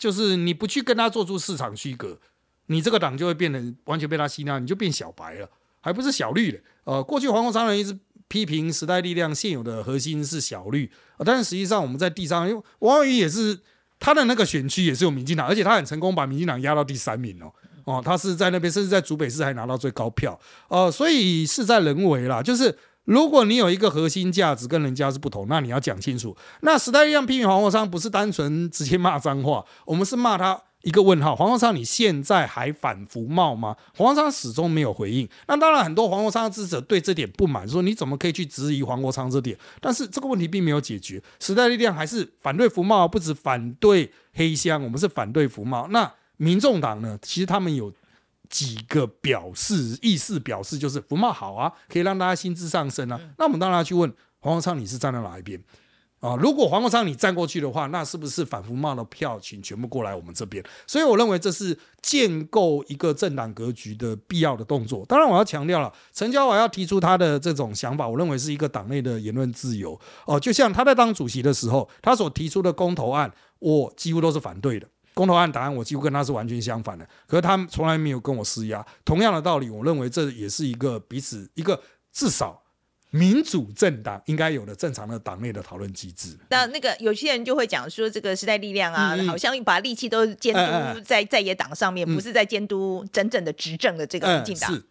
就是你不去跟他做出市场区隔，你这个党就会变得完全被他吸纳，你就变小白了，还不是小绿了。呃，过去黄国昌人一直批评时代力量现有的核心是小绿，呃、但是实际上我们在地上，因为王婉諭也是他的那个选区也是有民进党，而且他很成功把民进党压到第三名哦。哦、他是在那边，甚至在竹北市还拿到最高票。呃，所以事在人为啦，就是。如果你有一个核心价值跟人家是不同，那你要讲清楚。那时代力量批评黄国昌不是单纯直接骂脏话，我们是骂他一个问号，黄国昌，你现在还反服贸吗？黄国昌始终没有回应。那当然，很多黄国昌的支持者对这点不满，说你怎么可以去质疑黄国昌这点？但是这个问题并没有解决。时代力量还是反对服贸，不止反对黑箱，我们是反对服贸。那民众党呢？其实他们有几个表示意思，表示就是服贸好啊，可以让大家薪资上升啊。那我们当然要去问黄国昌，你是站在哪一边？啊，如果黄国昌你站过去的话，那是不是反服贸的票请全部过来我们这边？所以我认为这是建构一个政党格局的必要的动作。当然，我要强调了，陈椒华要提出他的这种想法，我认为是一个党内的言论自由。哦，就像他在当主席的时候，他所提出的公投案，我几乎都是反对的。公投案答案，我几乎跟他是完全相反的。可是他从来没有跟我施压。同样的道理，我认为这也是一个彼此一个至少。民主政党应该有的正常的党内的讨论机制。那那个有些人就会讲说，这个时代力量啊，嗯、好像把力气都监督在在野党上面，嗯、不是在监督真正的执政的这个民进党。嗯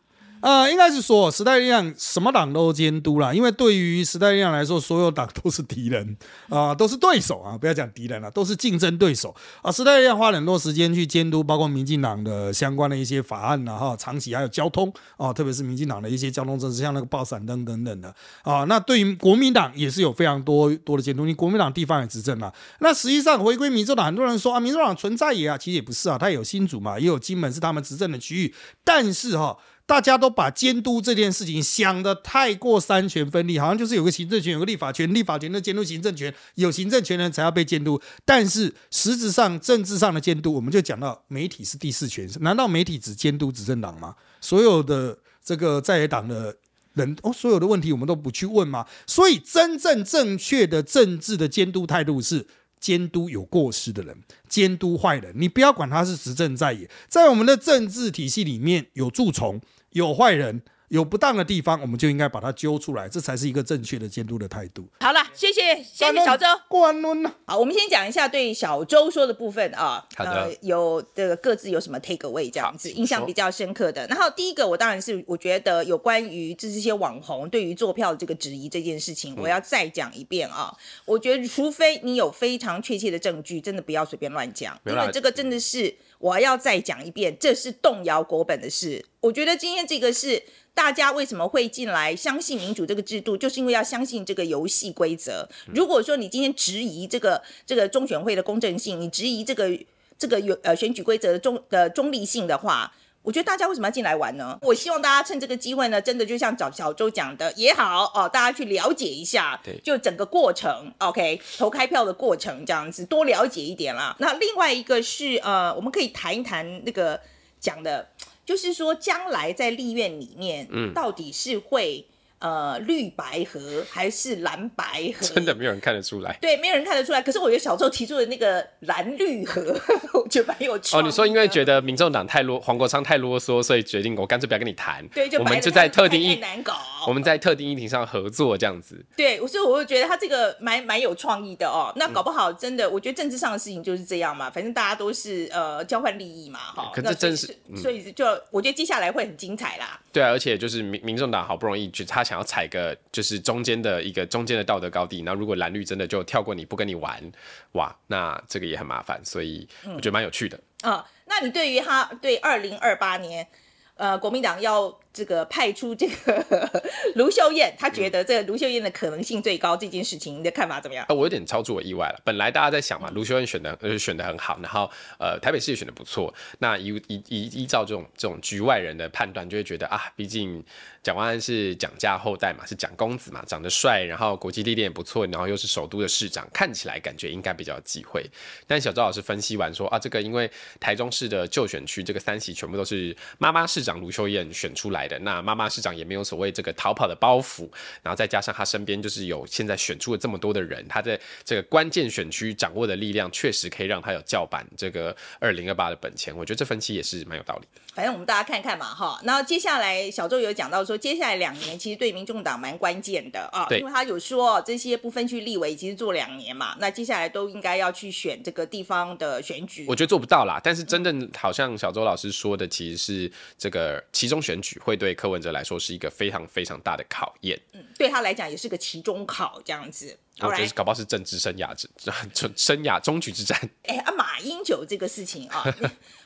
呃，应该是说时代力量什么党都监督了，因为对于时代力量来说，所有党都是敌人啊、都是对手啊，不要讲敌人了，都是竞争对手啊、时代力量花很多时间去监督，包括民进党的相关的一些法案啊，哈，长期还有交通啊、特别是民进党的一些交通政策，像那个爆闪灯等等的啊、那对于国民党也是有非常多多的监督，你国民党地方也执政了，那实际上回归民众党，很多人说啊，民众党存在也啊，其实也不是啊，他有新竹嘛，也有金门是他们执政的区域，但是哈。大家都把监督这件事情想得太过三权分立，好像就是有个行政权，有个立法权，立法权的监督行政权，有行政权人才要被监督。但是实质上政治上的监督，我们就讲到媒体是第四权，难道媒体只监督执政党吗？所有的这个在野党的人哦，所有的问题我们都不去问吗？所以真正正确的政治的监督态度是。监督有过失的人，监督坏人，你不要管他是执政在野，在我们的政治体系里面有蛀虫，有坏人。有不当的地方，我们就应该把它揪出来，这才是一个正确的监督的态度。好了，谢谢，谢谢小周。关论了。好，我们先讲一下对小周说的部分啊。好的。呃，有这个各自有什么 take away 这样子，印象比较深刻的。然后第一个，我当然是我觉得有关于这些网红对于坐票的这个质疑这件事情，我要再讲一遍啊。嗯。我觉得，除非你有非常确切的证据，真的不要随便乱讲，因为这个真的是我要再讲一遍，这是动摇国本的事。我觉得今天这个是。大家为什么会进来相信民主这个制度，就是因为要相信这个游戏规则。如果说你今天质疑这个这个中选会的公正性，你质疑这个这个有呃选举规则的中的中立性的话，我觉得大家为什么要进来玩呢？我希望大家趁这个机会呢，真的就像找小周讲的也好哦，大家去了解一下，就整个过程，OK，投开票的过程这样子，多了解一点啦。那另外一个是呃，我们可以谈一谈那个讲的。就是说，将来在立院里面，嗯，到底是会。呃，绿白合还是蓝白合？真的没有人看得出来。对，没有人看得出来。可是我觉得小周提出的那个蓝绿合，我觉得蛮有趣。哦，你说因为觉得民众党太啰，黄国昌太啰嗦，所以决定我干脆不要跟你谈。对，就我们就在特定议难搞。我们在特定议题上合作这样子。对，所以我就觉得他这个蛮蛮有创意的哦。那搞不好真的，我觉得政治上的事情就是这样嘛，反正大家都是呃交换利益嘛，哈。可是真是，所以就我觉得接下来会很精彩啦。对啊，而且就是民民众党好不容易就他想。然后踩个就是中间的一个中间的道德高地，那如果蓝绿真的就跳过你不跟你玩，哇，那这个也很麻烦，所以我觉得蛮有趣的。嗯，那你对于他对二零二八年，呃，国民党要。这个派出这个 卢秀燕，他觉得这个卢秀燕的可能性最高，这件事情你的看法怎么样？啊，我有点超出我意外了。本来大家在想嘛，卢秀燕选的呃选的很好，然后呃台北市也选的不错。那依依依依照这种这种局外人的判断，就会觉得啊，毕竟蒋万安是蒋家后代嘛，是蒋公子嘛，长得帅，然后国际历练也不错，然后又是首都的市长，看起来感觉应该比较有机会。但小赵老师分析完说啊，这个因为台中市的旧选区这个三席全部都是妈妈市长卢秀燕选出来。的那妈妈市长也没有所谓这个逃跑的包袱，然后再加上他身边就是有现在选出了这么多的人，他在这个关键选区掌握的力量，确实可以让他有叫板这个二零二八的本钱。我觉得这分析也是蛮有道理。反正我们大家看看嘛，哈。然后接下来小周有讲到说，接下来两年其实对民众党蛮关键的啊，因为他有说这些不分区立委其实做两年嘛，那接下来都应该要去选这个地方的选举。我觉得做不到啦，但是真正好像小周老师说的，其实是这个其中选举会。会对柯文哲来说是一个非常非常大的考验。嗯，对他来讲也是个期中考这样子。我觉得搞不好是政治生涯之 生涯终局之战。哎啊，马英九这个事情啊，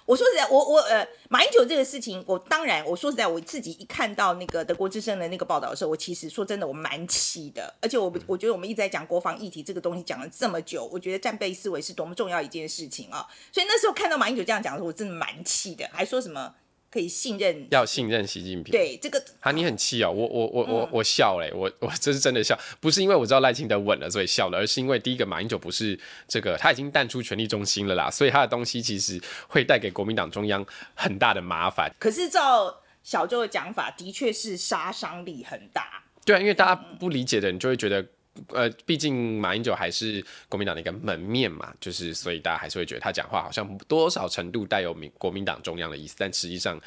我说实在，我我呃，马英九这个事情，我当然我说实在，我自己一看到那个德国之声的那个报道的时候，我其实说真的，我蛮气的。而且我我觉得我们一直在讲国防议题这个东西讲了这么久，我觉得战备思维是多么重要一件事情啊。所以那时候看到马英九这样讲的时候，我真的蛮气的，还说什么。可以信任，要信任习近平。对这个，啊，你很气哦，我我我我我笑嘞，我我这是真的笑，不是因为我知道赖清德稳了所以笑了，而是因为第一个马英九不是这个，他已经淡出权力中心了啦，所以他的东西其实会带给国民党中央很大的麻烦。可是照小周的讲法，的确是杀伤力很大。对啊，因为大家不理解的人就会觉得。呃，毕竟马英九还是国民党的一个门面嘛，就是所以大家还是会觉得他讲话好像多少程度带有民国民党中央的意思，但实际上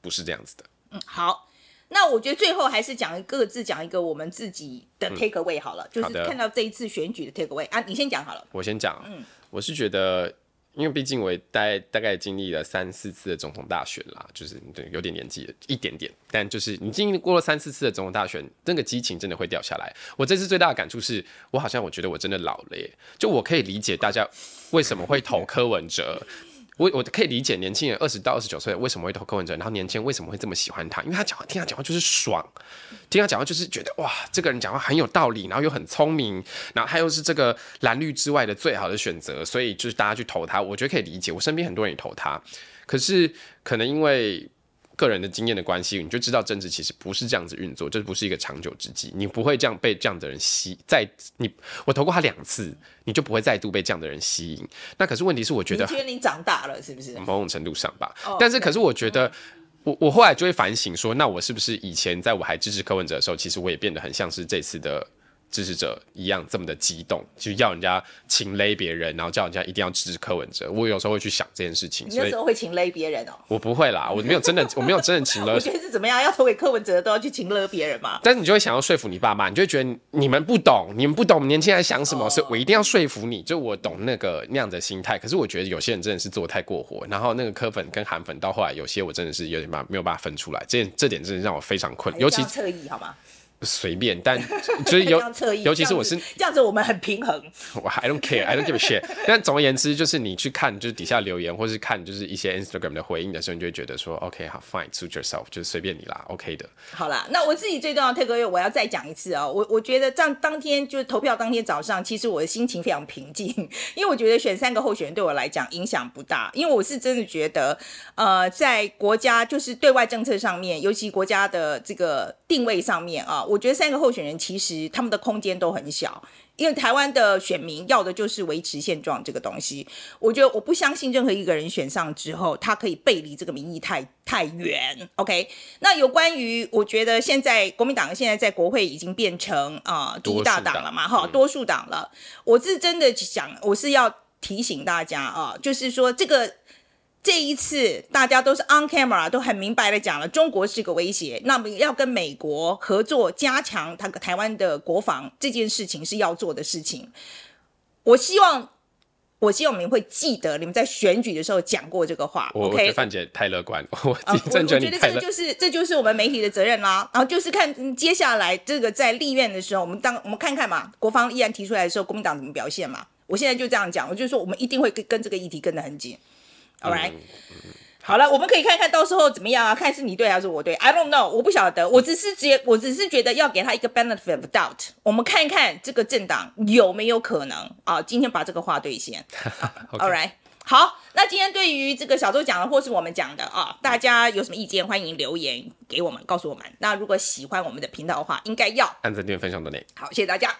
不是这样子的。嗯，好，那我觉得最后还是讲各自讲一个我们自己的 take away 好了，嗯、就是看到这一次选举的 take away 啊，你先讲好了。我先讲，嗯，我是觉得。因为毕竟我大大概经历了三四次的总统大选啦，就是有点年纪一点点，但就是你经历过了三四次的总统大选，那个激情真的会掉下来。我这次最大的感触是，我好像我觉得我真的老了耶，就我可以理解大家为什么会投柯文哲。我我可以理解年轻人二十到二十九岁为什么会投柯文哲，然后年轻人为什么会这么喜欢他，因为他讲话听他讲话就是爽，听他讲话就是觉得哇，这个人讲话很有道理，然后又很聪明，然后他又是这个蓝绿之外的最好的选择，所以就是大家去投他，我觉得可以理解。我身边很多人也投他，可是可能因为。个人的经验的关系，你就知道政治其实不是这样子运作，这不是一个长久之计。你不会这样被这样的人吸，在你我投过他两次，你就不会再度被这样的人吸引。那可是问题是，我觉得你觉得你长大了是不是？某种程度上吧。Oh, 但是可是我觉得，我我后来就会反省说，那我是不是以前在我还支持柯文哲的时候，其实我也变得很像是这次的。支持者一样这么的激动，就要人家请勒别人，然后叫人家一定要支持柯文哲。我有时候会去想这件事情。你那时候会请勒别人哦？我不会啦，我没有真的，我没有真的请勒。我觉得是怎么样？要投给柯文哲都要去请勒别人嘛？但是你就会想要说服你爸妈，你就会觉得你们不懂，你们不懂年轻人想什么，所以我一定要说服你。就我懂那个那样的心态。可是我觉得有些人真的是做得太过火，然后那个柯粉跟韩粉到后来，有些我真的是有点办没有办法分出来。这这点真的让我非常困，尤其侧翼好吗？随便，但 就是尤尤其是我是这样子，我们很平衡。我 I don't care, I don't give a shit。但总而言之，就是你去看就是底下留言，或是看就是一些 Instagram 的回应的时候，你就会觉得说，OK，好，Fine，suit yourself，就是随便你啦，OK 的。好啦，那我自己最重要的 take away，我要再讲一次啊、喔。我我觉得这样当天就是投票当天早上，其实我的心情非常平静，因为我觉得选三个候选人对我来讲影响不大，因为我是真的觉得，呃，在国家就是对外政策上面，尤其国家的这个定位上面啊，我觉得三个候选人。其实他们的空间都很小，因为台湾的选民要的就是维持现状这个东西。我觉得我不相信任何一个人选上之后，他可以背离这个民意太太远。OK，那有关于我觉得现在国民党现在在国会已经变成啊、呃、第一大党了嘛，哈，多数党了。我是真的想，我是要提醒大家啊，就是说这个。这一次大家都是 on camera，都很明白的讲了，中国是个威胁，那么要跟美国合作，加强他台湾的国防这件事情是要做的事情。我希望，我希望你们会记得你们在选举的时候讲过这个话。我 OK，范姐太乐观，我觉得这个就是这就是我们媒体的责任啦。然后就是看接下来这个在立院的时候，我们当我们看看嘛，国防议案提出来的时候，国民党怎么表现嘛？我现在就这样讲，我就说我们一定会跟跟这个议题跟得很紧。All right，、嗯、好了，我们可以看看到时候怎么样啊？看是你对还是我对？I don't know，我不晓得。我只是觉，我只是觉得要给他一个 benefit of doubt。我们看一看这个政党有没有可能啊？今天把这个话兑现。Okay. All right，好，那今天对于这个小周讲的或是我们讲的啊，大家有什么意见？欢迎留言给我们，告诉我们。那如果喜欢我们的频道的话，应该要按赞、订阅、分享的内。好，谢谢大家。